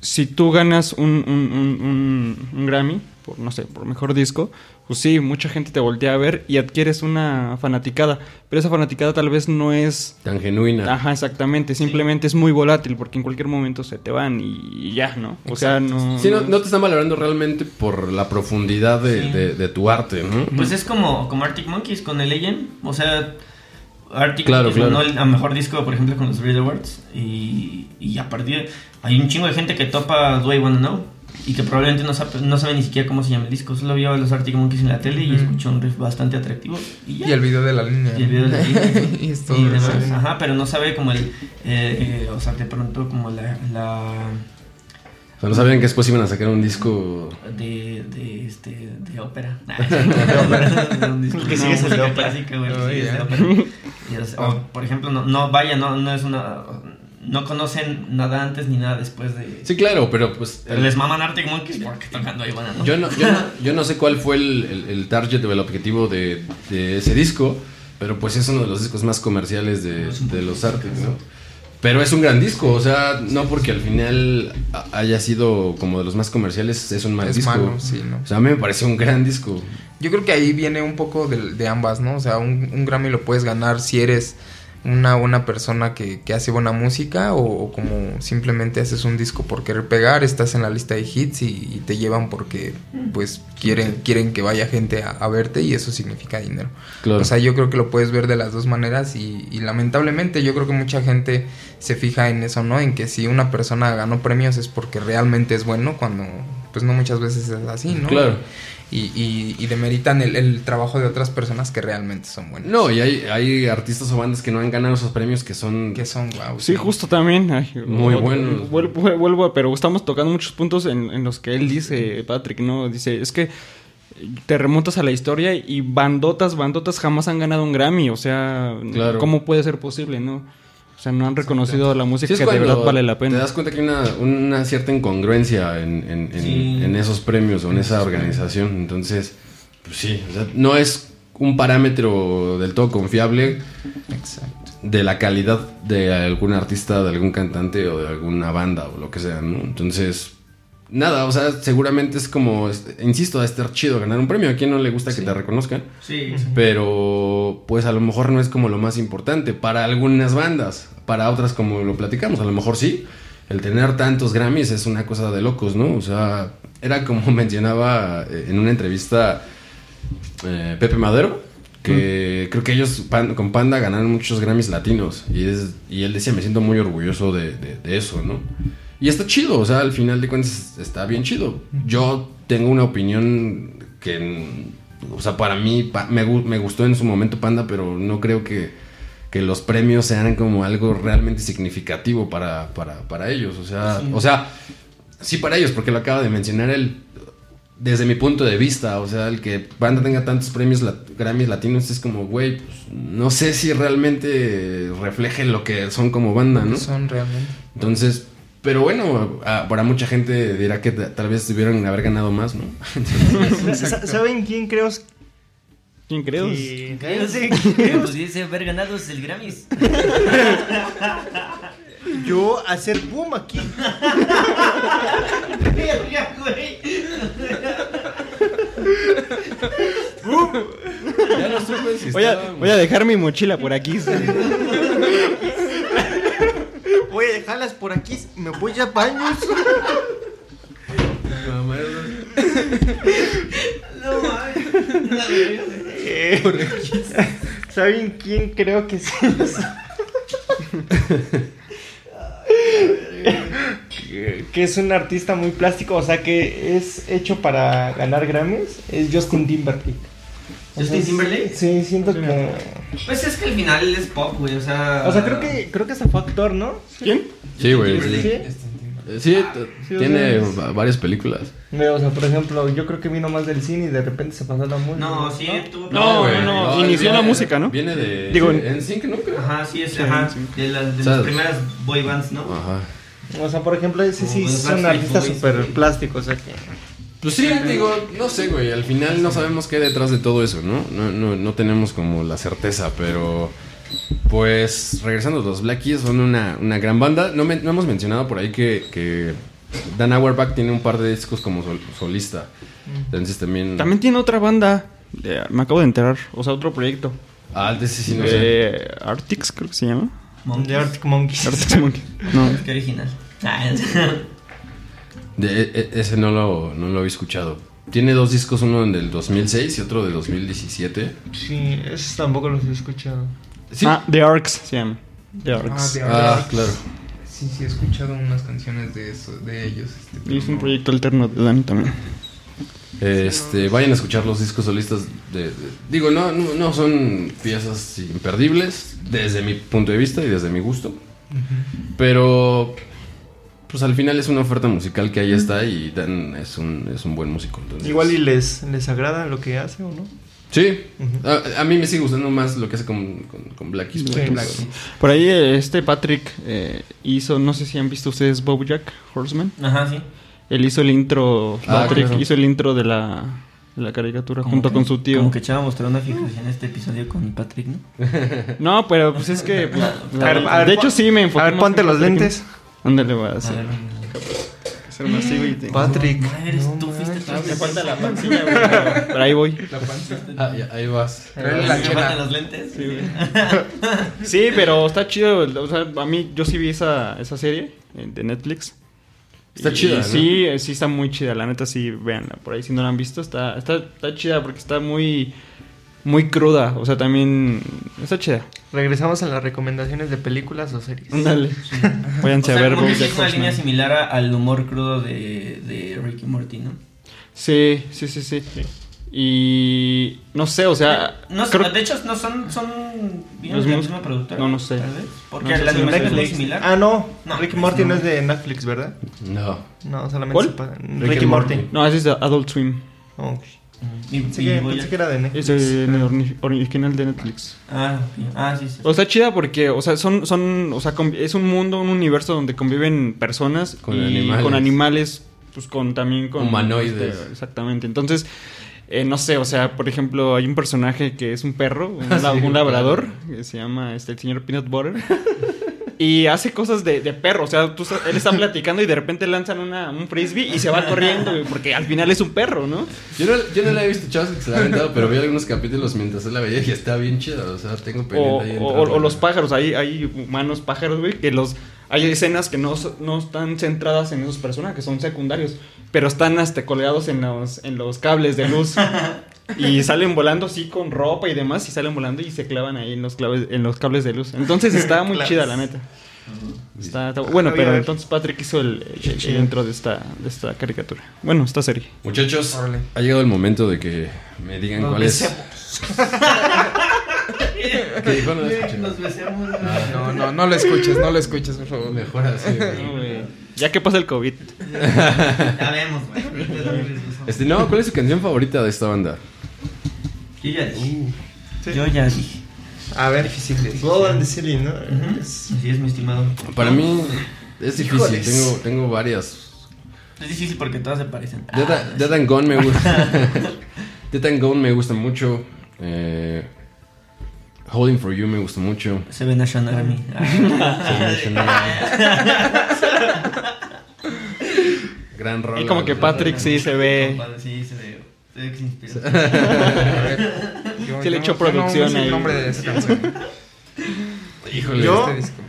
si tú ganas un, un- un- un- un Grammy, por no sé, por mejor disco, pues sí, mucha gente te voltea a ver y adquieres una fanaticada, pero esa fanaticada tal vez no es Tan genuina. Ajá, exactamente. Simplemente es muy volátil porque en cualquier momento se te van y ya, ¿no? O sea, no. Sí, no, no te están valorando realmente por la profundidad de, Sí. de- de tu arte, ¿no? Pues es como, como Arctic Monkeys con el Legend. O sea, Arctic Claro, Monkeys claro. ganó el a mejor disco, por ejemplo, con los Brit Awards. Y, y a partir hay un chingo de gente que topa Do I Wanna Know. Y que probablemente no sabe, no sabe ni siquiera cómo se llama el disco. Solo vio a los Arctic Monkeys en la tele y escuchó un riff bastante atractivo. Y ya. Y el video de la línea. Y el video de la línea, ¿no? y es todo Y demás, ajá, pero no sabe como el, eh, eh, o sea, de pronto como la, la O sea, no sabían que después iban a sacar un disco. de, de, este, de ópera. de un disco El que de sigue ópera. clásica, güey, sigue es de ya. ópera. Por ejemplo, no, no vaya, no, no es una, no conocen nada antes ni nada después de. Sí, claro, pero pues. Pero les maman Arctic Monkeys porque tocando ahí van a Yo no, yo no, yo no sé cuál fue el, el- el target o el objetivo de, de ese disco, pero pues es uno de los discos más comerciales de, de los Arctic, ¿no? Pero es un gran disco, o sea, no porque al final haya sido como de los más comerciales, es un mal Es disco. malo, sí, ¿no? O sea, a mí me pareció un gran disco. Yo creo que ahí viene un poco de, de ambas, ¿no? O sea, un, un Grammy lo puedes ganar si eres una buena persona que, que hace buena música o, o como simplemente haces un disco por querer pegar, estás en la lista de hits y, y te llevan porque pues quieren, quieren que vaya gente a, a verte y eso significa dinero. Claro. O sea, yo creo que lo puedes ver de las dos maneras y, y lamentablemente yo creo que mucha gente se fija en eso, ¿no? En que si una persona ganó premios es porque realmente es bueno cuando pues no muchas veces es así, ¿no? Claro. Y, y, y demeritan el, el trabajo de otras personas que realmente son buenas. No, y hay, hay artistas o bandas que no han ganado esos premios que son... Que son wow. Sí, justo también. ay, Muy buenos. Vuelvo, vuelvo a- pero estamos tocando muchos puntos en, en los que él dice, Patrick, ¿no? Dice, es que te remontas a la historia y bandotas, bandotas jamás han ganado un Grammy. O sea, Claro. ¿cómo puede ser posible, no? O sea, no han reconocido la música Sí, que de verdad vale la Te pena. das cuenta que hay una, una cierta incongruencia en, en- en- Sí. en esos premios o en esa organización. Entonces, pues sí, o sea, no es un parámetro del todo confiable Exacto. de la calidad de algún artista, de algún cantante o de alguna banda o lo que sea, ¿no? Entonces, nada, o sea, seguramente es como, insisto, a estar chido ganar un premio. ¿A quién no le gusta que te reconozcan? Sí, Pero, pues a lo mejor no es como lo más importante para algunas bandas. Para otras, como lo platicamos, a lo mejor sí. El tener tantos Grammys es una cosa de locos, ¿no? O sea, era como mencionaba eh, en una entrevista eh, Pepe Madero, que creo que ellos Pan- con Panda ganaron muchos Grammys latinos. Y, es, y él decía, me siento muy orgulloso de, de- de eso, ¿no? Y está chido, o sea, al final de cuentas está bien chido. Yo tengo una opinión que, o sea, para mí pa- me, me gustó en su momento Panda, pero no creo que, que los premios sean como algo realmente significativo para, para, para ellos. O sea, o sea, sí para ellos, porque lo acaba de mencionar él. Desde mi punto de vista, o sea, el que Panda tenga tantos premios lat- Grammys latinos es como, güey, pues, no sé si realmente refleje lo que son como banda, ¿no? Son realmente. Entonces, pero bueno, a- para mucha gente dirá que tal vez debieron haber ganado más, ¿no? Sa- ¿Saben quién creo ¿Quién creo? que... Sí. Sí. Dice haber ganado el Grammys. Yo hacer boom aquí. Ya no supe si Voy a, voy a dejar mi mochila por aquí. Voy a dejarlas por aquí. Me voy a baños. No mames. ¿Saben quién creo que sí? que, que es un artista muy plástico, o sea que es hecho para ganar Grammys, es Justin Timberlake. ¿Justin Timberlake? Sí, siento que... Pues es que al final es pop, güey, o sea... O sea, creo que creo que hasta fue actor, ¿no? ¿Quién? Sí, güey. Sí. Sí, Sí. Eh, sí, t- Sí, o tiene sea, va- varias películas. O sea, por ejemplo, yo creo que vino más del cine y de repente se pasó a la música. No, sí, tú... No, güey, no, inició viene- la música, ¿no? Viene de. Digo, en Sync, ¿no? Creo. Ajá, sí, es Sí, ajá, de, las, de las primeras boy bands, ¿no? Ajá. O sea, por ejemplo, ese sí Como los es un Backstreet artista Boys, súper güey. plástico, o sea que... Pues sí, digo, no sé, güey. Al final no sabemos qué hay detrás de todo eso, ¿no? No, no, no tenemos como la certeza, pero. Pues regresando, los Black Keys son una, una gran banda. No, me- no hemos mencionado por ahí que, que Dan Auerbach tiene un par de discos como sol- solista. Entonces también. También tiene otra banda. de- me acabo de enterar. O sea, otro proyecto. Ah, de ese sí no sé. Eh, Arctics, creo que se llama. De Arctic Monkeys. Arctic Monkey. No. Qué original. Ah, De- e- e- ese no lo, no lo había escuchado. Tiene dos discos, uno del 2006 y otro del 2017. Sí, esos tampoco los he escuchado. Sí. Ah, The Arcs se llama. The Ah, Arcs. The Ah, Arcs. claro. Sí, sí, he escuchado unas canciones de, eso, de ellos. Este, y es un no- proyecto alterno de Dani también. Este, vayan a escuchar los discos solistas de, de- digo, no, no, no son piezas imperdibles desde mi punto de vista y desde mi gusto. Pero pues al final es una oferta musical que ahí está y Dan es un, es un buen músico. entonces- Igual y les, les agrada lo que hace o no. Sí, a, a mí me sigue gustando más lo que hace con, con, con Black Keys, por Sí, ahí eh, este Patrick eh, hizo, no sé si han visto ustedes Bojack Horseman. Ajá, sí. Él hizo el intro, Ah, Patrick claro. hizo el intro de la, de la caricatura Como junto que- con su tío. Como que Chava mostró una fijación en este episodio con Patrick, ¿no? No, pero pues es que... pues, de hecho sí me enfoqué A ver, ponte los Patrick. lentes. Ándale, voy a hacer. ver, hacer una así, güey, te- Patrick. Eres no tú, fuiste tú. Me falta la pancilla, güey, pero- pero ahí voy. La panza. Ah, ya, ahí vas. Trae la Me chela. faltan los lentes. Sí, güey. Sí, pero está chido. O sea, a mí, yo sí vi esa, esa serie eh, de Netflix. Está Y chida, ¿no? Sí, eh, sí está muy chida. La neta, sí, véanla. Por ahí, si no la han visto, está, está, está chida porque está muy, muy cruda. O sea, también está chida. Regresamos a las recomendaciones de películas o series. Ándale. Váyanse O sea, a ver como que BoJack sigue una línea similar a- al humor crudo de, de Ricky Morty, ¿no? Sí, sí, sí, sí. Y no sé, o sea, No, creo- de hecho, no son, son vienen Los de la misma productora. no, no sé. Tal vez. Porque No la es muy similar. Ah, no. No, Ricky Morty no. no. es de Netflix, ¿verdad? No. No, solamente ¿Cuál? Ricky Morty. Morty. no, ese es de Adult Swim. Oh, Y, pensé, y que, voy pensé a- que era de Netflix. Es el original de Netflix. Ah, ah, sí, sí. O sea, chida porque, o sea, son, son, o sea, es un mundo, un universo donde conviven personas Con y animales. con animales, pues con también con Humanoides. este, exactamente. Entonces, eh, no sé, o sea, por ejemplo, hay un personaje que es un perro, un, un labrador, que se llama este el señor Peanut Butter. Y hace cosas de, de perro, o sea, tú, él está platicando y de repente lanzan una, un frisbee y se va corriendo, porque al final es un perro, ¿no? Yo no, yo no la he visto, chavos, que se la ha aventado, pero vi algunos capítulos mientras él la veía y está bien chida. O sea, tengo pendiente O, ahí o- entrarle. o los pájaros, hay, hay humanos pájaros, güey, que los... Hay escenas que no, no están centradas en esos personajes, que son secundarios, pero están hasta colgados en los, en los cables de luz. y salen volando así con ropa y demás, y salen volando y se clavan ahí en los, claves, en los cables de luz. Entonces está muy chida, la neta. Está, está- bueno, pero entonces Patrick hizo el, el- el intro de esta, de esta caricatura. Bueno, esta serie. Muchachos, ha llegado el momento de que me digan Nos cuál es. ¿Qué dijo? No lo. Nos besemos. No, no, no lo escuches, no lo escuches, por favor. Mejor así. Ya que pasa el COVID. Ya vemos, güey. Este, no, ¿cuál es su canción favorita de esta banda? Yo ya dije. Sí. Yo ya dije. A ver, Difícil. Blood and the Ceiling, ¿no? Es- Así es, mi estimado. Para mí es difícil, Híjoles. tengo, tengo varias. Es difícil porque todas se parecen. Dead, Ah, Dead and Gone me gusta. Dead and Gone me gusta mucho. Eh, Holding for You me gusta mucho. Se ven a Sean Army. Gran rola. Y como que Patrick sí se ve. Sí, se ve. Se ve que se inspira. A ver, yo- Sí le echó producción el nombre de esa canción. Híjole. Este disco.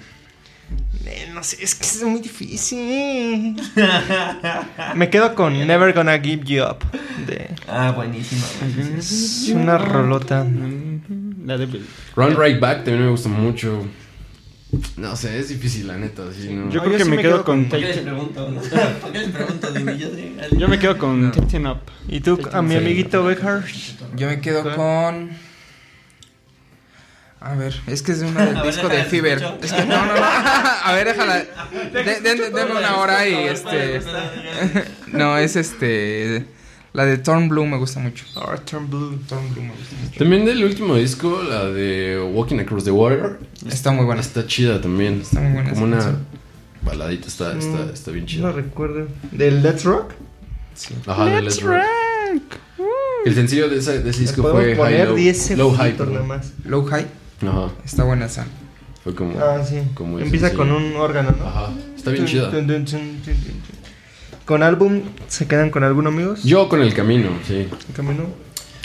No sé, es que es muy difícil. Me quedo con Never Gonna Give You Up. De, Ah, buenísima. es una rolota. La de Run Right Back también me gusta mucho. No sé, es difícil, la neta. sí, ¿no? Yo No, creo yo que sí me, me quedo quedo con ¿Por qué les Take- pregunto? ¿Por qué les pregunto? Dime, yo me quedo con Taking Up. ¿Y tú, a mi amiguito Becker? Yo me quedo con. A ver, es que es de una del ver, disco de Fever. escucho. Es que no, no, no. A ver, déjala. De- de- Denme una hora y este. No, es este. La de Torn Blue me gusta mucho. Oh, Turn Blue. Torn Blue me gusta mucho. También del último disco, la de Walking Across the Water. Está muy buena. Está chida también. Está muy buena Como una canción. baladita, está, está, Mm, está bien No chida. recuerdo. ¿Del Let's Rock? Sí. Ajá, de Let's Rock. El sencillo de ese, de ese disco fue Podemos High poner Low. 10 Low High. nada más. Low High. Ajá. Está buena esa. Fue como. Ah, sí. Como Empieza con un órgano, ¿no? Ajá. Está bien chida. Con álbum, ¿se quedan con alguno, amigos? Yo con el camino, sí. ¿El camino?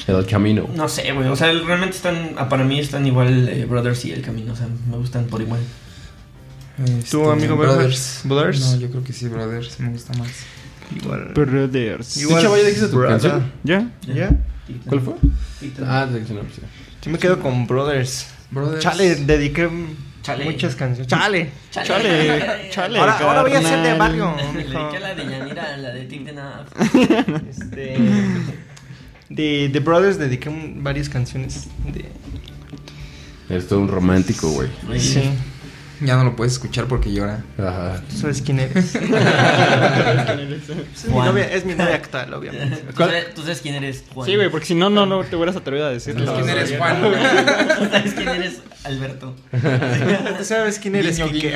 El camino. No sé, güey. O sea, realmente están. ah, Para mí están igual eh, Brothers y el camino. O sea, me gustan por igual. ¿Tu amigo Brothers? Brothers? No, yo creo que sí, Brothers. Me gusta más. Igual. Brothers. Igual. ¿ya dijiste tu Brother. canción? ¿Ya? ¿Ya? ¿Cuál fue? Ah, Ah, de sí. Yo me quedo con Brothers. Brothers. Chale, dediqué Chale. muchas canciones. Chale. Chale, chale. Ahora, ahora voy a ser de barrio. Le dediqué la de Yanira, la de Naf. Este, de The Brothers dediqué varias canciones. De, Es todo un romántico, güey. sí. Ya no lo puedes escuchar porque llora. Ajá. ¿Tú sabes quién eres? es, mi Juan. novia, es mi novia actual, obviamente. ¿Tú sabes, tú sabes quién eres Juan. Sí, güey, porque si no, no, no te hubieras atrevido a decirlo. ¿Sabes quién eres, Juan? ¿Tú sabes quién eres Alberto? ¿Tú sabes quién eres? Guiño?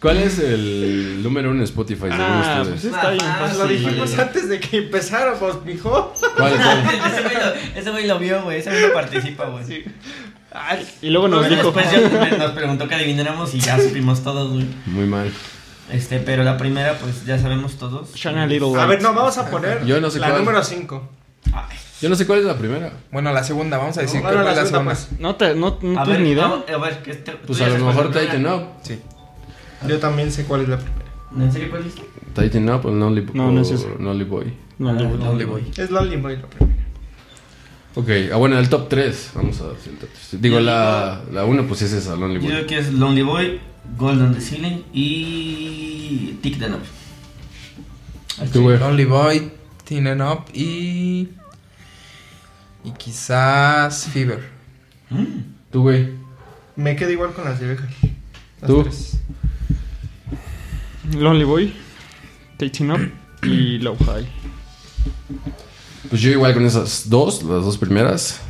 ¿Cuál es el número uno en Spotify Ah, pues ustedes? está bien Ah, fácil. Lo dijimos antes de que empezáramos, mijo. ¿Cuál, cuál? ese, güey lo, ese güey lo vio, güey. Ese güey lo participa, güey. Ay, Y luego nos dijo. Después nos preguntó que adivináramos y ya supimos todos, güey. Muy mal. Este, pero la primera, pues ya sabemos todos. A ver, no, vamos a poner Yo no sé la cuál. número 5. Yo no sé cuál es la primera. Bueno, la segunda, vamos a decir No, que no, cuál la es la segunda, segunda. No, te, no, no A tienes ver, ni idea. vamos- a ver, que este- Pues a lo mejor Tighten. Up. Sí. Yo también sé cuál es la primera. ¿En serio cuál dijiste? Tighten Up o Lonely, No, no es eso. o Lonely Boy. No, no, no. Lonely Boy. Es Lonely Boy la primera. Ok, ah, bueno, el top 3. Vamos a decir el top 3. Digo, Yo la, la 1 pues es esa, Lonely Yo Boy. creo que es Lonely Boy, Gold on the Ceiling y Tick the Up. Tú, güey. Lonely Boy, Teen Up y. Y quizás Fever. Tú, güey. Me quedo igual con las de Beja. Las ¿Tú? tres. Lonely Boy, Taking Up y Low High. Pues yo igual con esas dos, las dos primeras.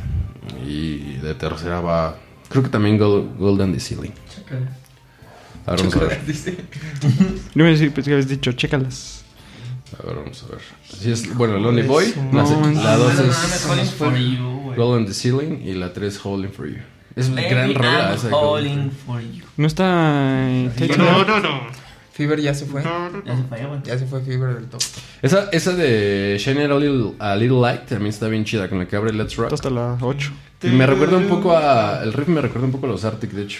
Y de tercera va. Creo que también Gold, Gold on the Ceiling. A ver, vamos a ver. Yo me decía, pues, que habías dicho, chécalas. A ver, vamos a ver. Así es, bueno, Lonely Boy. No, La, se- man. la dos No, no, es mames, Calling for you, güey. Gold on the Ceiling. Y la tres Holding for You. Es una gran rola esa. on for you. ¿No está No, no, no. Fever ya se fue. Ya se falló, güey. Ya se fue Fever del top. Esa, esa de Shine a Little, a Little Light también está bien chida, con la que abre Let's Rock. Hasta la 8. Y me recuerda un poco a. El riff me recuerda un poco a los Arctic, de hecho.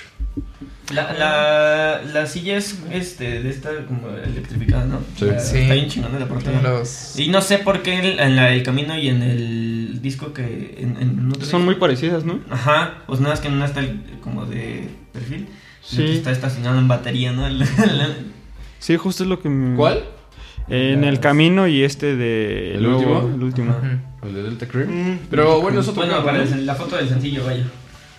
La, la, la silla es este, de esta como electrificada, ¿no? Sí. La- Sí. Está bien chingona la portada. Los... Y no sé por qué en, en la, el camino y en el disco que. En, en otro Son disco- muy parecidas, ¿no? Ajá, pues nada, es que en una está el- como de perfil. Sí. Sí. Está estacionado en batería, ¿no? Sí, justo es lo que me... ¿Cuál? En el camino y este de... ¿El último? El último. Ajá. El de Delta Cream. Mm. Pero bueno, es otro Bueno, para el- la foto del sencillo, vaya.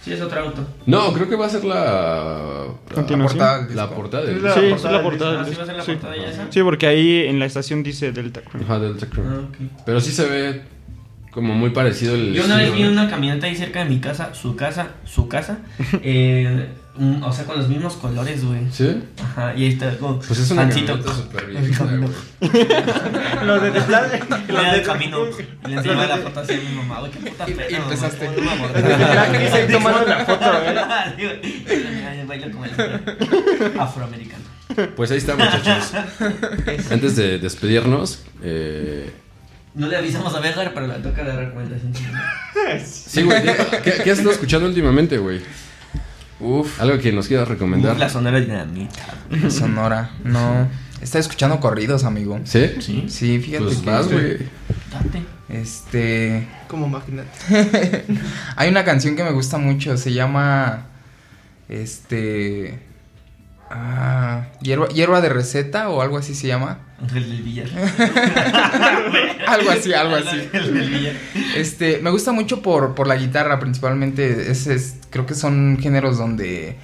Sí, es otro auto. No, creo que va a ser la. La Continuación. La portada del Sí, es la portada. Sí va a ser la portada sí. Porque ahí en la estación dice Delta Cream. Ajá, Delta Cream. Ah, ok. Pero sí se ve como muy parecido el. Yo una vez vi una camioneta ahí cerca de mi casa, su casa, su casa, eh, un- o sea, con los mismos colores, güey. ¿Sí? Ajá, y ahí está como Pues es una camioneta súper güey. Los de Tesla. Y le da el camino. Y le enseñaba la foto así a mi mamá, güey, qué puta Y- pena. y empezaste. güey, ¿cómo no me Los de tomando la foto, ¿eh? Sí, güey. Como el afroamericano. Pues ahí está, muchachos. Antes de despedirnos, eh, No le avisamos a Vegar, pero la toca de recomendación. sí, güey. ¿qué, ¿Qué has estado escuchando últimamente, güey? Uf, Algo que nos quieras recomendar. Uf, la sonora dinamita. Sonora. No. Está escuchando corridos, amigo. ¿Sí? Sí, Sí, fíjate Pues que. vas, güey. date. Este. Como imagínate. Hay una canción que me gusta mucho, se llama. Este. Ah, hierba, hierba de receta o algo así se llama. Ángel del Villar. Algo así, algo así. Este, me gusta mucho por, por la guitarra, principalmente. Es, es- creo que son géneros donde,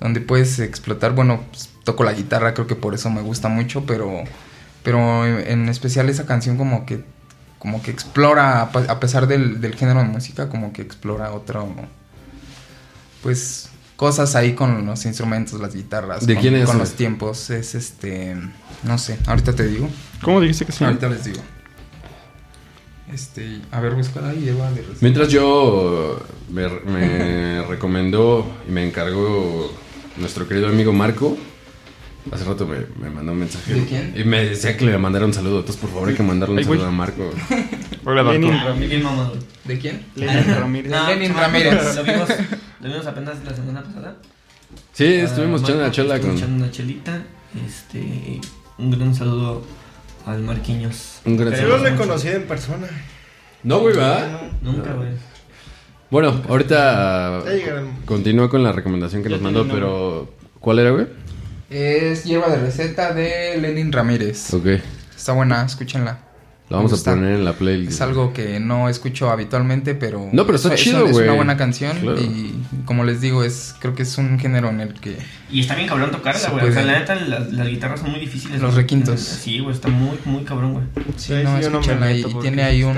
donde puedes explotar. Bueno, pues, toco la guitarra, creo que por eso me gusta mucho, pero, pero en especial esa canción como que, como que explora, a pesar del, del género de música, como que explora otro, pues, cosas ahí con los instrumentos, las guitarras. ¿De con, quién es, Con los tiempos. Es este, no sé, ahorita te digo. ¿Cómo dijiste que se llama? Ahorita les digo. Este, a ver, busca ahí, hierba de receta. Mientras yo me, me recomendó y me encargó nuestro querido amigo Marco Hace rato me, me mandó un mensaje. ¿De quién? Y me decía que le mandara un saludo. Entonces, por favor, hay que mandarle un Ay, saludo a Marco. Hola, Lenin Ah, Ramírez. ¿De quién? Lenin Ramírez. No, Lenin Ramírez. Lo vimos, lo vimos apenas la semana pasada. Sí, estuvimos Ah, echando una chela estuvimos con. echando una chelita. Este, un gran saludo al Marquiños. Un gran Queremos Yo no lo he mucho. conocido en persona. No, güey, ¿verdad? Nunca, güey. Bueno, ahorita continúa con la recomendación que nos mandó, pero. ¿Cuál era, güey? Es hierba de receta de Lenin Ramírez. Ok. Está buena, escúchenla. La vamos a poner en la playlist. Es algo que no escucho habitualmente, pero... No, pero está es- chido, Es güey. una buena canción Claro. y como les digo, es creo que es un género en el que... Y está bien cabrón tocarla, güey. O sea, la neta, las, las guitarras son muy difíciles. Los requintos. Sí, güey, está muy, muy cabrón, güey. Sí, Sí, no, yo no me y tiene ahí un...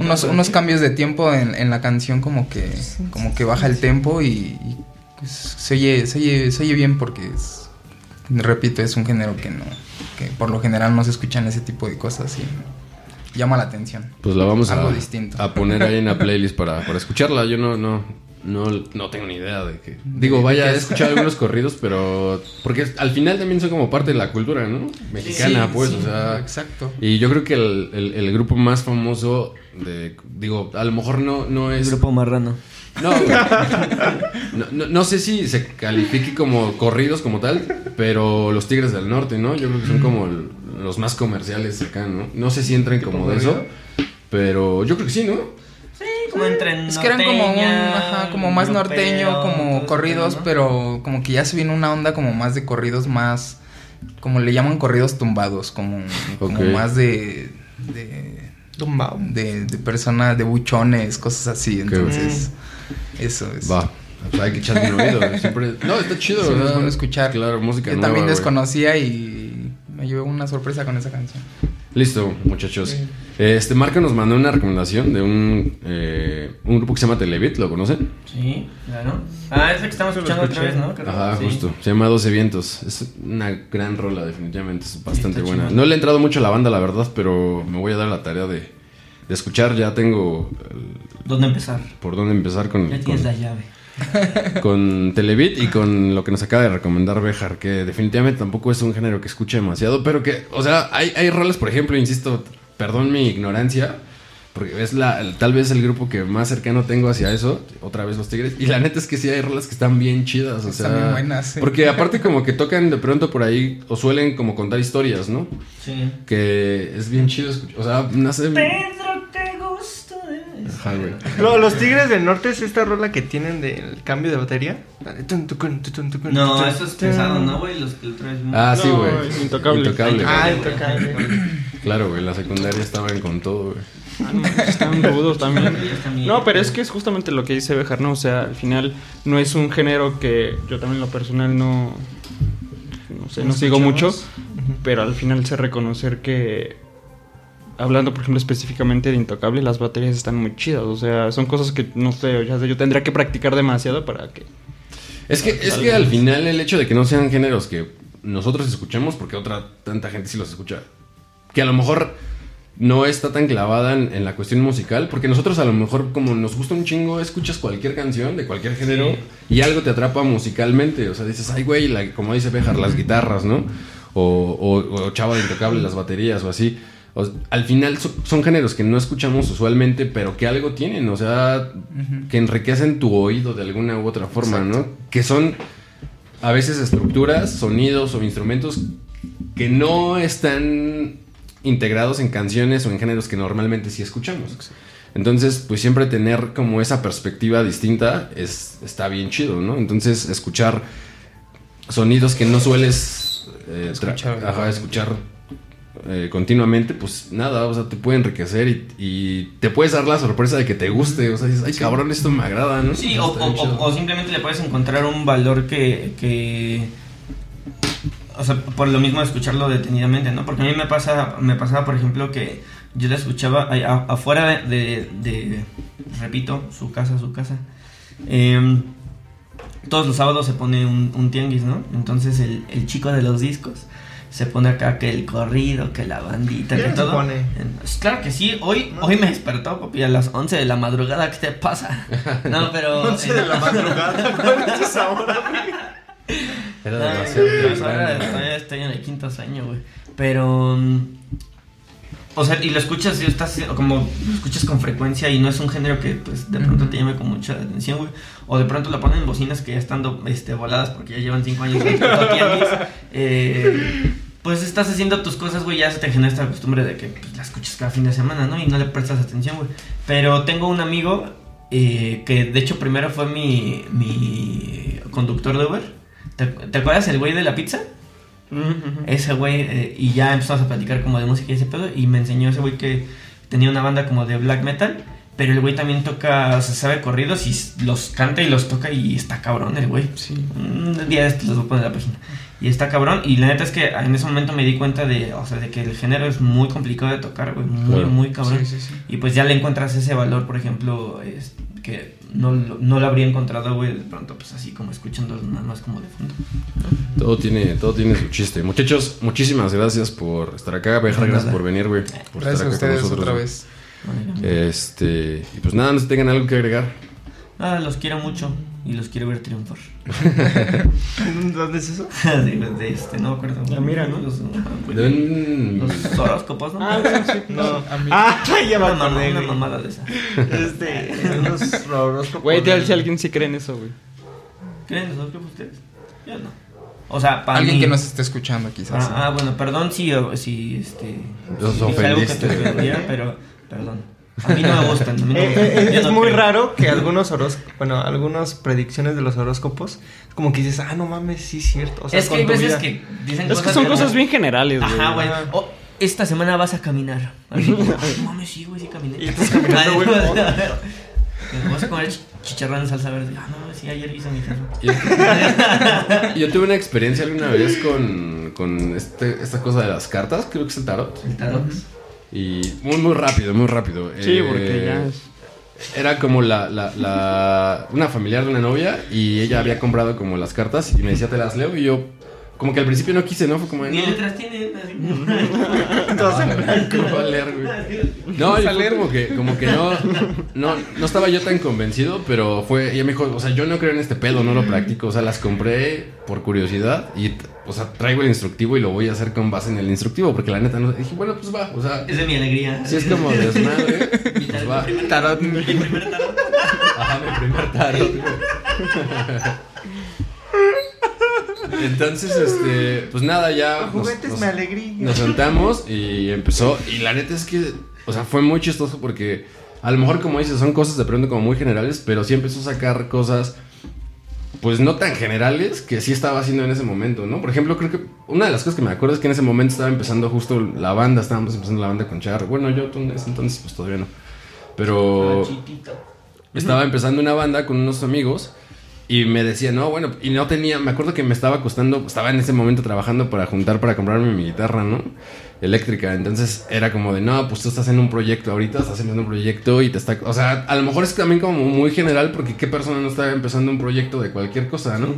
Unos, unos cambios de tiempo en, en la canción como que como que baja el tempo y, y, pues, se, oye, se, oye, se oye bien porque es, repito, es un género que no que por lo general no se escuchan ese tipo de cosas y llama la atención. Pues la vamos Algo a, distinto. a poner ahí en la playlist para, para escucharla. Yo no, no, no, no tengo ni idea de que. Digo, vaya, he es. escuchado algunos corridos, pero. Porque al final también son como parte de la cultura, ¿no? Mexicana, Sí, pues, sí, o sea. exacto. Y yo creo que el, el- el grupo más famoso de. Digo, a lo mejor no, no El es. grupo marrano. No, güey. no, no, no sé si se califique como corridos como tal, pero los Tigres del Norte, ¿no? Yo creo que son como el- los más comerciales acá, ¿no? No sé si entran como de eso, pero yo creo que sí, ¿no? Sí, como entre Es que eran como un, ajá, como más europeo, norteño, como corridos, pero como que ya se viene una onda como más de corridos más, como le llaman corridos tumbados, como, como más de, de, Tumbao. de, de personas, de buchones, cosas así, entonces eso es. Va. Pues hay que echarle un oído. Siempre... No, está chido. Sí, es bueno escuchar. Claro, música Yo nueva, también desconocía y me llevé una sorpresa con esa canción. Listo, muchachos. Este Marco nos mandó una recomendación de un, eh, un grupo que se llama Televit, ¿lo conocen? Sí, claro. Ah, es la que estamos Sí, escuchando otra vez, ¿no? Creo. Ajá, Sí. justo. Se llama 12 Vientos. Es una gran rola, definitivamente. Es bastante buena. No le he entrado mucho a la banda, la verdad, pero me voy a dar la tarea de, de escuchar. Ya tengo el- ¿Dónde empezar? por dónde empezar con, Ya tienes con, la llave. con Televit y con lo que nos acaba de recomendar Bejar, que definitivamente tampoco es un género que escuche demasiado, pero que, o sea, hay, hay rolas, por ejemplo, insisto, perdón mi ignorancia, porque es la, el- tal vez el grupo que más cercano tengo hacia eso, otra vez los Tigres, y la neta es que sí hay rolas que están bien chidas, o Están sea, bien buenas, sí. porque aparte como que tocan de pronto por ahí, o suelen como contar historias, ¿no? Sí. Que es bien chido escuchar, o sea, no sé... Pedro. Ajá, güey. Lo- los Tigres del Norte es esta rola que tienen del cambio de batería. Dale, tun, tucun, tutun, tucun, No, eso es pesado, ¿no, güey? Los que lo traes... Ah, sí, No, güey. es intocable. Ah, güey. intocable. Claro, güey, la secundaria estaban con todo, güey. Ah, no, Están rudos también. No, pero es que es justamente lo que dice Bejar, ¿no? O sea, al final no es un género que yo también en lo personal no, no sé, no sigo mucho, pero al final sé reconocer que, hablando por ejemplo específicamente de Intocable, las baterías están muy chidas, o sea, son cosas que no sé, ya sé, yo tendría que practicar demasiado para que... Es que, es que al final el hecho de que no sean géneros que nosotros escuchemos, porque otra tanta gente sí los escucha, que a lo mejor no está tan clavada en, en la cuestión musical, porque nosotros a lo mejor como nos gusta un chingo, escuchas cualquier canción de cualquier género y algo te atrapa musicalmente, o sea, dices, ay güey, la- como dice Bejar, las guitarras, ¿no? O, o, o Chava de Intocable, las baterías o así. O- al final so- son géneros que no escuchamos usualmente, pero que algo tienen, o sea, que enriquecen tu oído de alguna u otra forma, ¿no? Que son a veces estructuras, sonidos o instrumentos que no están integrados en canciones o en géneros que normalmente sí escuchamos. Entonces, pues siempre tener como esa perspectiva distinta es, está bien chido, ¿no? Entonces, escuchar sonidos que no sueles eh, ajá, escuchar eh, continuamente, pues nada, o sea, te puede enriquecer y, y te puedes dar la sorpresa de que te guste, o sea, dices, ay cabrón, esto me agrada, ¿no? Sí, o, simplemente le puedes encontrar un valor que, que... O sea, por lo mismo de escucharlo detenidamente, ¿no? Porque a mí me pasa, me pasaba, por ejemplo, que yo la escuchaba afuera de, de- de- repito, su casa, su casa. Em, todos los sábados se pone un, un tianguis, ¿no? Entonces el, el chico de los discos se pone acá que el corrido, que la bandita, que ¿Quién se todo. pone? Pues Claro que sí, hoy, hoy me despertó, papi, a las 11 de la madrugada, ¿qué te pasa? No, pero... 11 de la madrugada. ¿Cuál es esa hora? Era demasiado ahora todavía estoy en el quinto año, güey. Pero. mm, O sea, y lo escuchas, y estás como lo escuchas con frecuencia y no es un género que pues de pronto te llame con mucha atención, güey. O de pronto lo ponen en bocinas que ya están este, voladas porque ya llevan cinco años. Eh, pues estás haciendo tus cosas, güey, ya se te genera esta costumbre de que pues, la escuchas cada fin de semana, ¿no? Y no le prestas atención, güey. Pero tengo un amigo eh, que de hecho primero fue mi, mi conductor de Uber. ¿Te, te acuerdas el güey de la pizza? Ese güey, eh, y ya empezamos a platicar como de música y ese pedo, y me enseñó ese güey que tenía una banda como de black metal, pero el güey también toca, o sea, sabe corridos y los canta y los toca y está cabrón el güey. Sí. Un día de estos los voy a poner en la página. Y está cabrón, y la neta es que en ese momento me di cuenta de, o sea, de que el género es muy complicado de tocar, güey, muy, Claro. muy cabrón. Sí, sí, sí. Y pues ya le encuentras ese valor, por ejemplo, es, que no, lo- no lo habría encontrado, güey, de pronto, pues así como escuchando nada más como de fondo. Todo tiene, todo tiene su chiste. Muchachos, muchísimas gracias por estar acá. Bejar, gracias por venir, güey. Por Gracias a estar acá con ustedes nosotros, otra vez. Este, y pues nada, no tengan algo que agregar. Nada, los quiero mucho y los quiero ver triunfar. ¿Dónde es eso? de, de este, no me acuerdo. Ah, mira, ¿no? Los, güey, Deben- los horóscopos, ¿no? Ah, bueno, sí. No. A mí- Ah, ya me acordé. una mamada de esa. Este, unos horóscopos Güey, de- tal si alguien sí cree en eso, güey. ¿Creen los horóscopos ustedes? Yo no. O sea, para Alguien mí- que nos esté escuchando, quizás. Ah, ah, bueno, perdón si, si este. Los si dije algo que ofendiste. te ofendiera, pero perdón. A mí no me gustan. No me Eh, gustan. eh, es no muy creo. raro que algunos horóscopos, bueno, algunas predicciones de los horóscopos, es como que dices, ah, no mames, sí es cierto. O sea, es que hay veces vida. que dicen Es que son cosas bien generales, güey. Ajá, güey. Ajá. O, esta semana vas a caminar. Así, no mames, sí, güey, sí caminé. Y estás caminando, güey. Vas a comer ch- chicharrón en salsa verde. Ah, no, sí, ayer hice mi jefe. Yo, yo tuve una experiencia alguna vez con, con este, esta cosa de las cartas, creo que es el tarot. El tarot. Y muy, muy rápido, muy rápido. Sí, Eh, porque ya es. Era como la, la, la- una familiar de una novia y ella había comprado como las cartas y me decía, te las leo y yo como que al principio no quise, ¿no? Fue como, Ni no, letras tienen. No, y fue como que, como que no, no, no estaba yo tan convencido, pero fue, ella me dijo, o sea, yo no creo en este pedo, no lo practico, o sea, las compré por curiosidad y, o sea, traigo el instructivo y lo voy a hacer con base en el instructivo, porque la neta no, dije, bueno, pues va, o sea, Es de mi alegría. si es como desmadre, pues tarot, va. mi primer Tarot. Mi primer tarot. Ajá, mi primer tarot, güey. Entonces, este, pues nada, ya. nos- Juguetes nos- me alegría. Nos sentamos y empezó. Y la neta es que, o sea, fue muy chistoso porque a lo mejor, como dices, son cosas de pronto como muy generales, pero sí empezó a sacar cosas, pues no tan generales que sí estaba haciendo en ese momento, ¿no? Por ejemplo, creo que una de las cosas que me acuerdo es que en ese momento estaba empezando justo la banda, estábamos empezando la banda con Char. Bueno, yo tú en ese entonces, pues todavía no. Pero estaba empezando una banda con unos amigos y me decía, no, bueno, y no tenía, me acuerdo que me estaba costando, estaba en ese momento trabajando para juntar para comprarme mi guitarra, ¿no? Eléctrica, entonces era como de, no, pues tú estás en un proyecto ahorita, estás haciendo un proyecto y te está, o sea, a lo mejor es también como muy general porque qué persona no está empezando un proyecto de cualquier cosa, ¿no?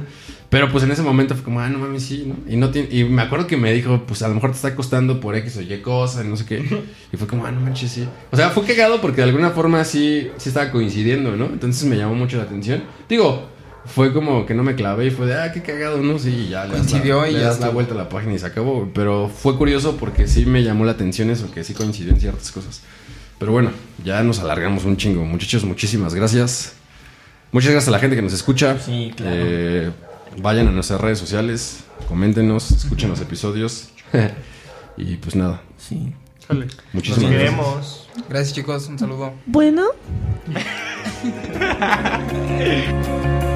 Pero pues en ese momento fue como, ah, no mames, sí, ¿no? Y, no tiene, y me acuerdo que me dijo, pues a lo mejor te está costando por X o Y cosa, no sé qué. Y fue como, ah, no manches, sí. O sea, fue cagado porque de alguna forma sí, sí estaba coincidiendo, ¿no? Entonces me llamó mucho la atención. Digo, fue como que no me clavé y fue de, ah, qué cagado, ¿no? Sí, y ya. le das la- Coincidió y le ya das la estuvo. vuelta a la página y se acabó. Pero fue curioso porque sí me llamó la atención eso, que sí coincidió en ciertas cosas. Pero bueno, ya nos alargamos un chingo. Muchachos, muchísimas gracias. Muchas gracias a la gente que nos escucha. Sí, claro. Eh, vayan a nuestras redes sociales, coméntenos, escuchen los episodios. y pues nada, Sí. Sale. Nos muchísimas gracias. queremos. Gracias, chicos. Un saludo. Bueno.